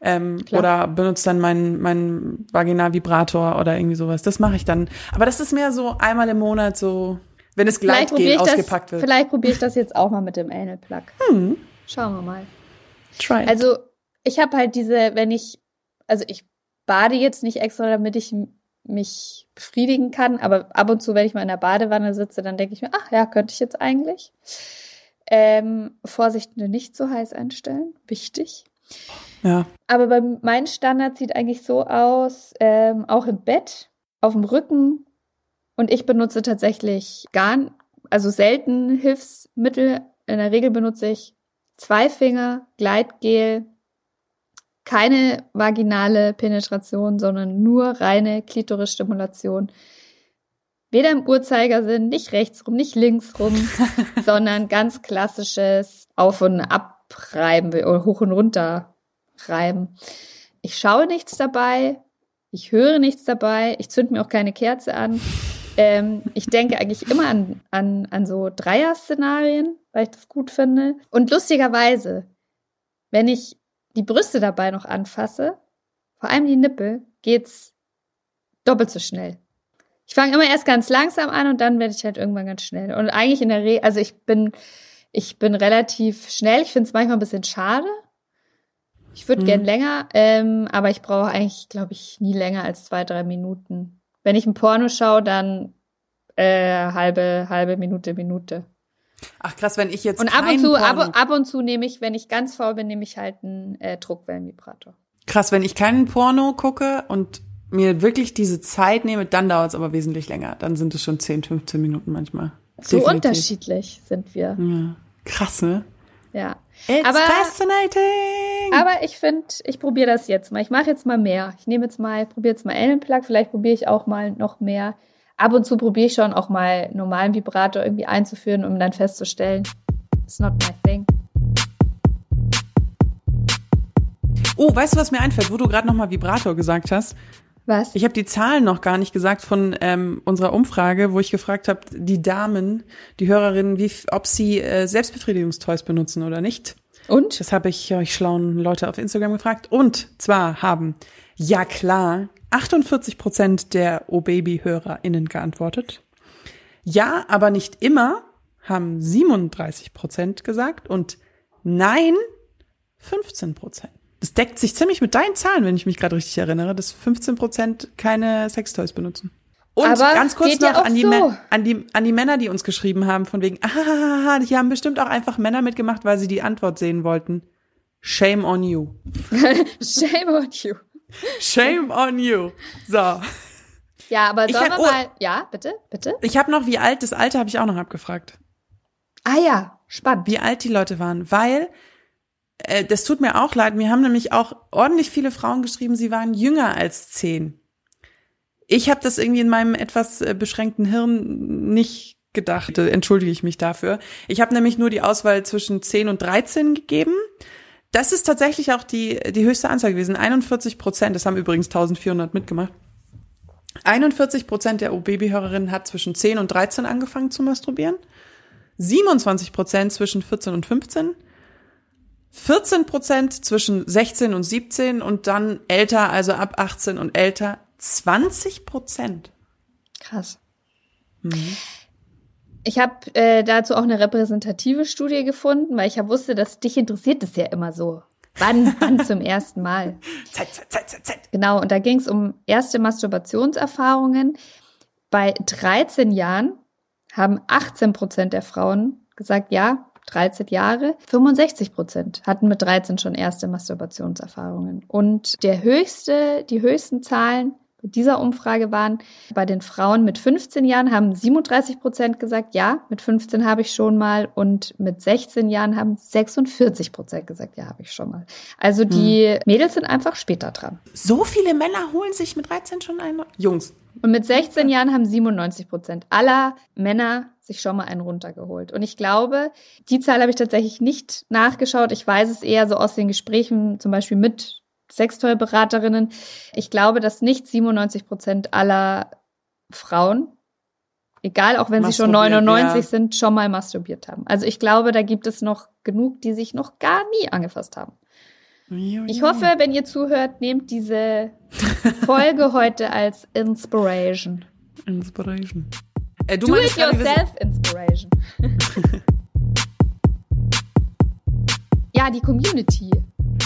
Ähm, oder benutze dann meinen meinen Vaginalvibrator oder irgendwie sowas. Das mache ich dann. Aber das ist mehr so einmal im Monat so, wenn es Gleitgel ausgepackt das, wird. Vielleicht probiere ich das jetzt auch mal mit dem Anal Plug. Hm. Schauen wir mal. Try. Also ich habe halt diese, wenn ich, also ich bade jetzt nicht extra, damit ich mich befriedigen kann, aber ab und zu, wenn ich mal in der Badewanne sitze, dann denke ich mir, ach ja, könnte ich jetzt eigentlich. Ähm, Vorsicht, nicht so heiß einstellen, wichtig. Ja. Aber bei mein Standard sieht eigentlich so aus, ähm, auch im Bett, auf dem Rücken. Und ich benutze tatsächlich gar, also selten Hilfsmittel. In der Regel benutze ich zwei Finger, Gleitgel, keine vaginale Penetration, sondern nur reine Klitorisstimulation. Weder im Uhrzeigersinn, nicht rechts rum, nicht links rum, (laughs) sondern ganz klassisches Auf- und Abreiben oder hoch und runter reiben. Ich schaue nichts dabei, ich höre nichts dabei, ich zünd mir auch keine Kerze an. Ähm, ich denke eigentlich immer an, an, an so Dreier-Szenarien, weil ich das gut finde. Und lustigerweise, wenn ich die Brüste dabei noch anfasse, vor allem die Nippel, geht's doppelt so schnell. Ich fange immer erst ganz langsam an und dann werde ich halt irgendwann ganz schnell. Und eigentlich in der Regel, also ich bin, ich bin relativ schnell. Ich finde es manchmal ein bisschen schade. Ich würde mhm. gern länger, ähm, aber ich brauche eigentlich, glaube ich, nie länger als zwei, drei Minuten. Wenn ich ein Porno schaue, dann äh, halbe, halbe Minute, Minute. Ach krass, wenn ich jetzt und ab und zu, ab, ab, und zu nehme ich, wenn ich ganz faul bin, nehme ich halt einen äh, Druckwellenvibrator. Krass, wenn ich keinen Porno gucke und mir wirklich diese Zeit nehme, dann dauert es aber wesentlich länger. Dann sind es schon 10, 15 Minuten manchmal. So Definitiv. unterschiedlich sind wir. Ja. Krass, ne? Ja. It's aber, fascinating. Aber ich finde, ich probiere das jetzt mal. Ich mache jetzt mal mehr. Ich nehme jetzt mal, probiere jetzt mal Ellenplug. Vielleicht probiere ich auch mal noch mehr ab und zu probiere ich schon auch mal normalen Vibrator irgendwie einzuführen, um dann festzustellen, it's not my thing. Oh, weißt du, was mir einfällt, wo du gerade nochmal Vibrator gesagt hast? Was? Ich habe die Zahlen noch gar nicht gesagt von ähm, unserer Umfrage, wo ich gefragt habe, die Damen, die Hörerinnen, wie, ob sie äh, Selbstbefriedigungstoys benutzen oder nicht. Und? Das habe ich euch schlauen Leute auf Instagram gefragt. Und zwar haben, ja klar, 48 Prozent der O-Baby-HörerInnen geantwortet. Ja, aber nicht immer, haben 37 Prozent gesagt und nein, 15 Prozent. Das deckt sich ziemlich mit deinen Zahlen, wenn ich mich gerade richtig erinnere, dass 15 Prozent keine Sextoys benutzen. Und aber ganz kurz noch ja an, die so. an, die, an die Männer, die uns geschrieben haben, von wegen, (laughs) ah, die haben bestimmt auch einfach Männer mitgemacht, weil sie die Antwort sehen wollten. Shame on you. (laughs) Shame on you. Shame on you. So. Ja, aber sollen hab- wir oh. mal. Ja, bitte, bitte. Ich habe noch, wie alt, das Alter habe ich auch noch abgefragt. Ah ja, spannend. wie alt die Leute waren, weil äh, das tut mir auch leid. Mir haben nämlich auch ordentlich viele Frauen geschrieben, sie waren jünger als zehn. Ich habe das irgendwie in meinem etwas äh, beschränkten Hirn nicht gedacht. Äh, Entschuldige ich mich dafür. Ich habe nämlich nur die Auswahl zwischen 10 und 13 gegeben. Das ist tatsächlich auch die, die höchste Anzahl gewesen. 41 Prozent, das haben übrigens 1400 mitgemacht. 41 Prozent der O-Baby-Hörerinnen hat zwischen 10 und 13 angefangen zu masturbieren. 27 Prozent zwischen 14 und 15. 14 Prozent zwischen 16 und 17 und dann älter, also ab 18 und älter, 20 Prozent. Krass. Ich habe äh, dazu auch eine repräsentative Studie gefunden, weil ich ja wusste, dass dich interessiert es ja immer so. Wann, (laughs) wann zum ersten Mal? Zeit, Zeit, Zeit, Zeit, Zeit. Genau, und da ging es um erste Masturbationserfahrungen. Bei 13 Jahren haben 18 Prozent der Frauen gesagt, ja, 13 Jahre. 65 Prozent hatten mit 13 schon erste Masturbationserfahrungen. Und der höchste, die höchsten Zahlen bei dieser Umfrage waren bei den Frauen mit 15 Jahren haben 37 Prozent gesagt, ja, mit 15 habe ich schon mal. Und mit 16 Jahren haben 46 Prozent gesagt, ja, habe ich schon mal. Also die Mädels sind einfach später dran. So viele Männer holen sich mit 13 schon einen. Jungs. Und mit 16 Jahren haben 97 Prozent aller Männer sich schon mal einen runtergeholt. Und ich glaube, die Zahl habe ich tatsächlich nicht nachgeschaut. Ich weiß es eher so aus den Gesprächen, zum Beispiel mit Sextoy-Beraterinnen. Ich glaube, dass nicht 97 Prozent aller Frauen, egal auch wenn sie schon Masturbieren, 99 ja. sind, schon mal masturbiert haben. Also ich glaube, da gibt es noch genug, die sich noch gar nie angefasst haben. Ich hoffe, wenn ihr zuhört, nehmt diese (laughs) Folge heute als Inspiration. Inspiration. Äh, du Do it yourself Inspiration. (laughs) ja, die Community.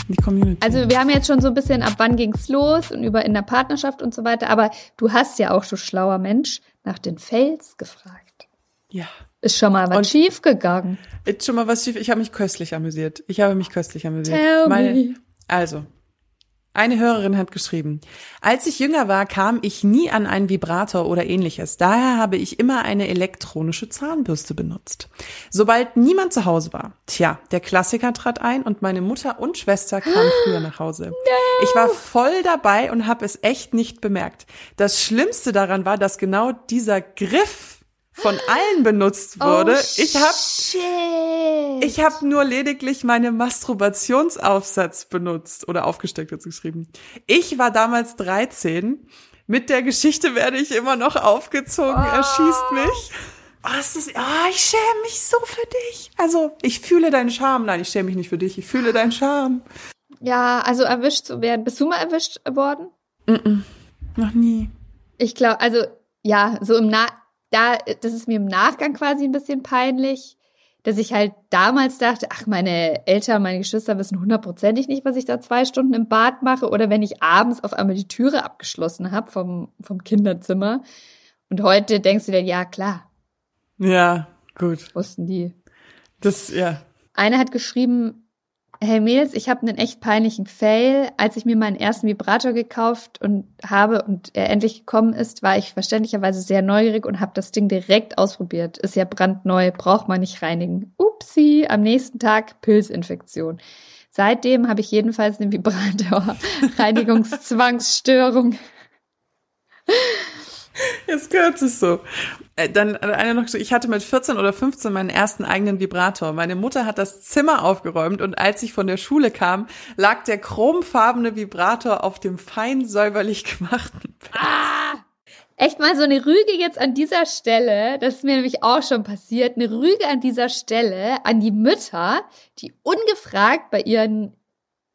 Die Community. Also wir haben jetzt schon so ein bisschen ab wann ging's los und über in der Partnerschaft und so weiter, aber du hast ja auch, du schlauer Mensch, nach den Fails gefragt. ja. Ist schon mal was Und- schief gegangen. Jetzt schon mal was schief. Ich habe mich köstlich amüsiert. Ich habe mich köstlich amüsiert. Tell Meine- me. Also, eine Hörerin hat geschrieben, als ich jünger war, kam ich nie an einen Vibrator oder ähnliches. Daher habe ich immer eine elektronische Zahnbürste benutzt. Sobald niemand zu Hause war, tja, der Klassiker trat ein und meine Mutter und Schwester kamen früher nach Hause. Ich war voll dabei und habe es echt nicht bemerkt. Das Schlimmste daran war, dass genau dieser Griff von allen benutzt wurde. Oh, ich habe ich habe nur lediglich meine Masturbationsaufsatz benutzt oder aufgesteckt dazu geschrieben. Ich war damals 13. Mit der Geschichte werde ich immer noch aufgezogen. Er schießt mich. Oh, ist das, oh, ich schäme mich so für dich. Also, ich fühle deinen Charme. Nein, ich schäme mich nicht für dich. Ich fühle deinen Charme. Ja, also erwischt zu werden. Bist du mal erwischt worden? Noch nie. Ich glaube, also ja, so im Na da, das ist mir im Nachgang quasi ein bisschen peinlich, dass ich halt damals dachte, ach, meine Eltern, meine Geschwister wissen hundertprozentig nicht, was ich da zwei Stunden im Bad mache oder wenn ich abends auf einmal die Türe abgeschlossen habe vom, vom Kinderzimmer. Und heute denkst du dir, ja klar, Ja, gut. wussten die. Das, ja. Eine hat geschrieben, Hey Mädels, ich habe einen echt peinlichen Fail. Als ich mir meinen ersten Vibrator gekauft und habe und er endlich gekommen ist, war ich verständlicherweise sehr neugierig und habe das Ding direkt ausprobiert. Ist ja brandneu, braucht man nicht reinigen. Upsi, am nächsten Tag Pilzinfektion. Seitdem habe ich jedenfalls eine Vibrator-Reinigungszwangsstörung. (laughs) Jetzt gehört es so. Äh, Dann eine noch, ich hatte mit 14 oder 15 meinen ersten eigenen Vibrator. Meine Mutter hat das Zimmer aufgeräumt und als ich von der Schule kam, lag der chromfarbene Vibrator auf dem fein säuberlich gemachten Bett. Echt mal so eine Rüge jetzt an dieser Stelle, das ist mir nämlich auch schon passiert, eine Rüge an dieser Stelle an die Mütter, die ungefragt bei ihren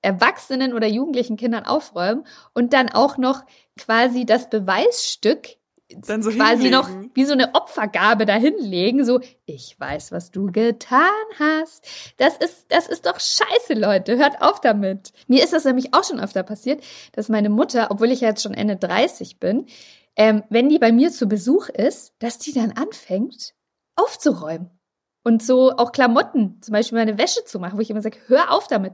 Erwachsenen oder jugendlichen Kindern aufräumen und dann auch noch quasi das Beweisstück Dann so quasi hinlegen. noch wie so eine Opfergabe dahinlegen, so ich weiß, was du getan hast. Das ist das ist doch scheiße, Leute, hört auf damit. Mir ist das nämlich auch schon öfter passiert, dass meine Mutter, obwohl ich ja jetzt schon Ende 30 bin, ähm, wenn die bei mir zu Besuch ist, dass die dann anfängt aufzuräumen und so auch Klamotten, zum Beispiel meine Wäsche zu machen, wo ich immer sage, hör auf damit.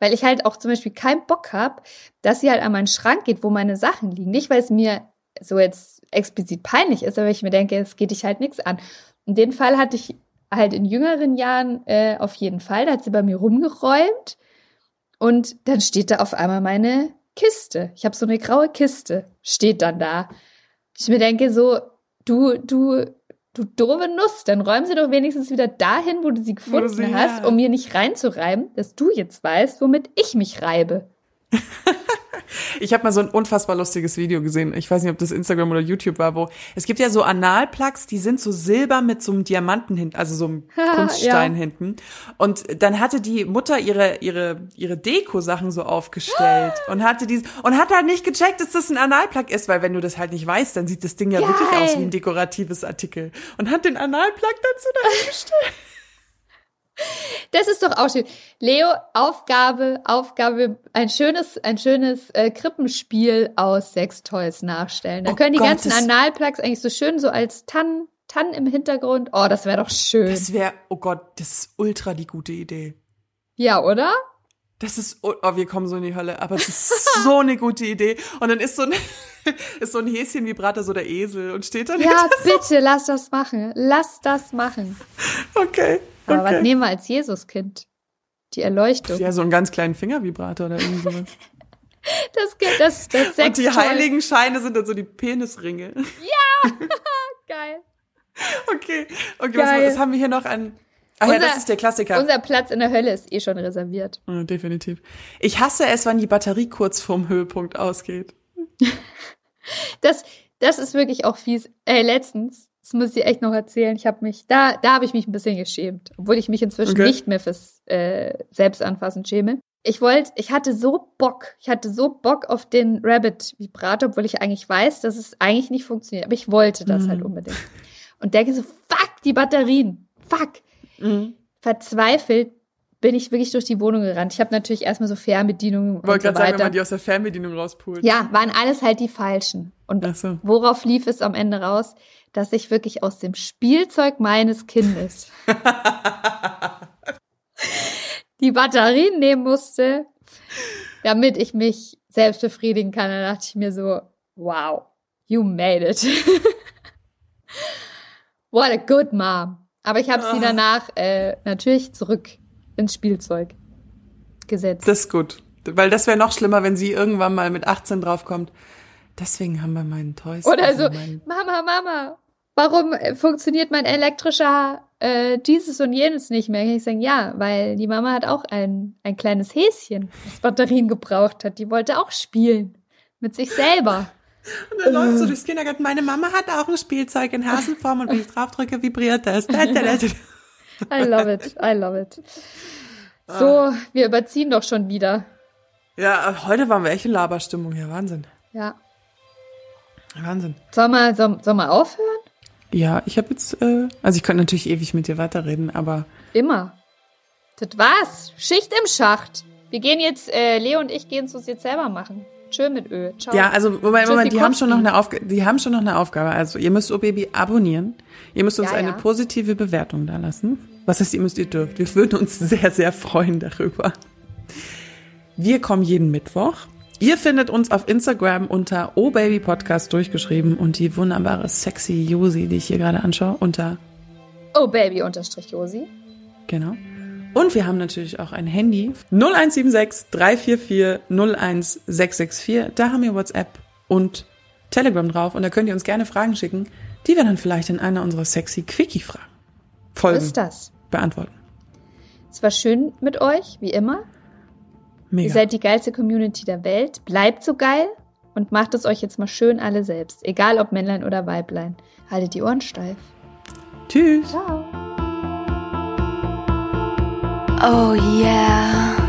Weil ich halt auch zum Beispiel keinen Bock habe, dass sie halt an meinen Schrank geht, wo meine Sachen liegen. Nicht, weil es mir so jetzt explizit peinlich ist, aber ich mir denke, es geht dich halt nichts an. Und den Fall hatte ich halt in jüngeren Jahren äh, auf jeden Fall. Da hat sie bei mir rumgeräumt und dann steht da auf einmal meine Kiste. Ich habe so eine graue Kiste, steht dann da. Ich mir denke so, du, du, du doofe Nuss, dann räum sie doch wenigstens wieder dahin, wo du sie gefunden sie- hast, ja. um mir nicht reinzureiben, dass du jetzt weißt, womit ich mich reibe. (laughs) Ich habe mal so ein unfassbar lustiges Video gesehen. Ich weiß nicht, ob das Instagram oder YouTube war, wo es gibt ja so Analplugs, die sind so silber mit so einem Diamanten hinten, also so einem (laughs) Kunststein Ja. hinten. Und dann hatte die Mutter ihre ihre ihre Deko-Sachen so aufgestellt (gasps) und hatte dies und hat halt nicht gecheckt, dass das ein Analplug ist, weil wenn du das halt nicht weißt, dann sieht das Ding ja Geil. wirklich aus wie ein dekoratives Artikel und hat den Analplug dazu dahingestellt. Das ist doch auch schön. Leo, Aufgabe, Aufgabe, ein schönes, ein schönes äh, Krippenspiel aus Sextoys nachstellen. Da Oh können die Gott, ganzen Analplugs eigentlich so schön so als Tannen, Tannen im Hintergrund. Oh, das wäre doch schön. Das wäre, oh Gott, das ist ultra die gute Idee. ja, oder? Das ist, oh, wir kommen so in die Hölle, aber das ist (laughs) so eine gute Idee. Und dann ist so ein, (laughs) ist so ein Häschenvibrator so der Esel und steht dann Ja, bitte, lass das machen. Lass das machen. Okay, Aber was okay. nehmen wir als Jesuskind? Die Erleuchtung. Ja, so einen ganz kleinen Fingervibrator oder irgendwie sowas. (laughs) Das, das, das Und die heiligen Scheine sind dann so die Penisringe. (laughs) Geil. Okay, okay, Geil. was, was haben wir hier noch an? Ach ja, Unser- das ist der Klassiker. Unser Platz in der Hölle ist eh schon reserviert. Ja, definitiv. Ich hasse es, wenn die Batterie kurz vorm Höhepunkt ausgeht. (laughs) Das, das ist wirklich auch fies. Ey, letztens, das muss ich echt noch erzählen, ich habe mich, da, da habe ich mich ein bisschen geschämt, obwohl ich mich inzwischen Okay. nicht mehr fürs äh, Selbstanfassen schäme. ich wollte, ich hatte so Bock, ich hatte so Bock auf den Rabbit Vibrator, obwohl ich eigentlich weiß, dass es eigentlich nicht funktioniert, aber ich wollte das Mhm. halt unbedingt. Und denke so, fuck, die Batterien, fuck. Mhm. Verzweifelt bin ich wirklich durch die Wohnung gerannt. Ich habe natürlich erstmal so Fernbedienungen und Wollte so gerade sagen, wenn man die aus der Fernbedienung rauspult. ja, waren alles halt die falschen. Und so. worauf lief es am Ende raus? Dass ich wirklich aus dem Spielzeug meines Kindes (laughs) die Batterien nehmen musste, damit ich mich selbst befriedigen kann. Da dachte ich mir so, wow, you made it. (laughs) What a good mom. Aber ich habe sie Ah. danach äh, natürlich zurück ins Spielzeug gesetzt. Das ist gut. Weil das wäre noch schlimmer, wenn sie irgendwann mal mit 18 draufkommt. Deswegen haben wir meinen Toys. Oder also so, Mama, Mama, warum äh, funktioniert mein elektrischer äh, dieses und jenes nicht mehr? Kann ich sagen, ja, weil die Mama hat auch ein, ein kleines Häschen, das Batterien gebraucht hat. Die wollte auch spielen mit sich selber. (laughs) Und dann läuft so durchs Kindergarten. Meine Mama hat auch ein Spielzeug in Hasenform und wenn ich draufdrücke, vibriert das. (laughs) I love it, I love it. So, wir überziehen doch schon wieder. Ja, heute waren wir echt in Laberstimmung. Ja, Wahnsinn. Ja. Wahnsinn. Soll mal, soll, soll mal aufhören? Ja, ich habe jetzt, äh, also ich könnte natürlich ewig mit dir weiterreden, aber Immer. Das war's. Schicht im Schacht. Wir gehen jetzt, äh, Leo und ich gehen es uns jetzt selber machen. Schön mit Öl. Ciao. ja, also Moment, Moment, die haben schon noch eine Aufgabe, die haben schon noch eine Aufgabe. Also ihr müsst OBaby abonnieren. Ihr müsst uns Ja, eine ja. positive Bewertung da lassen. Was heißt, ihr müsst, ihr dürft. Wir würden uns sehr, sehr freuen darüber. Wir kommen jeden Mittwoch. Ihr findet uns auf Instagram unter OBabyPodcast durchgeschrieben und die wunderbare sexy Josi, die ich hier gerade anschaue, unter Oh, Baby unterstrich Josi. Genau. Und wir haben natürlich auch ein Handy. 0176 344 01664. Da haben wir WhatsApp und Telegram drauf. Und da könnt ihr uns gerne Fragen schicken, die wir dann vielleicht in einer unserer sexy Quickie-Fragen So Folgen ist das. beantworten. Es war schön mit euch, wie immer. Ihr Mega. seid die geilste Community der Welt. Bleibt so geil und macht es euch jetzt mal schön alle selbst. Egal ob Männlein oder Weiblein. Haltet die Ohren steif. Tschüss. Ciao. Oh yeah.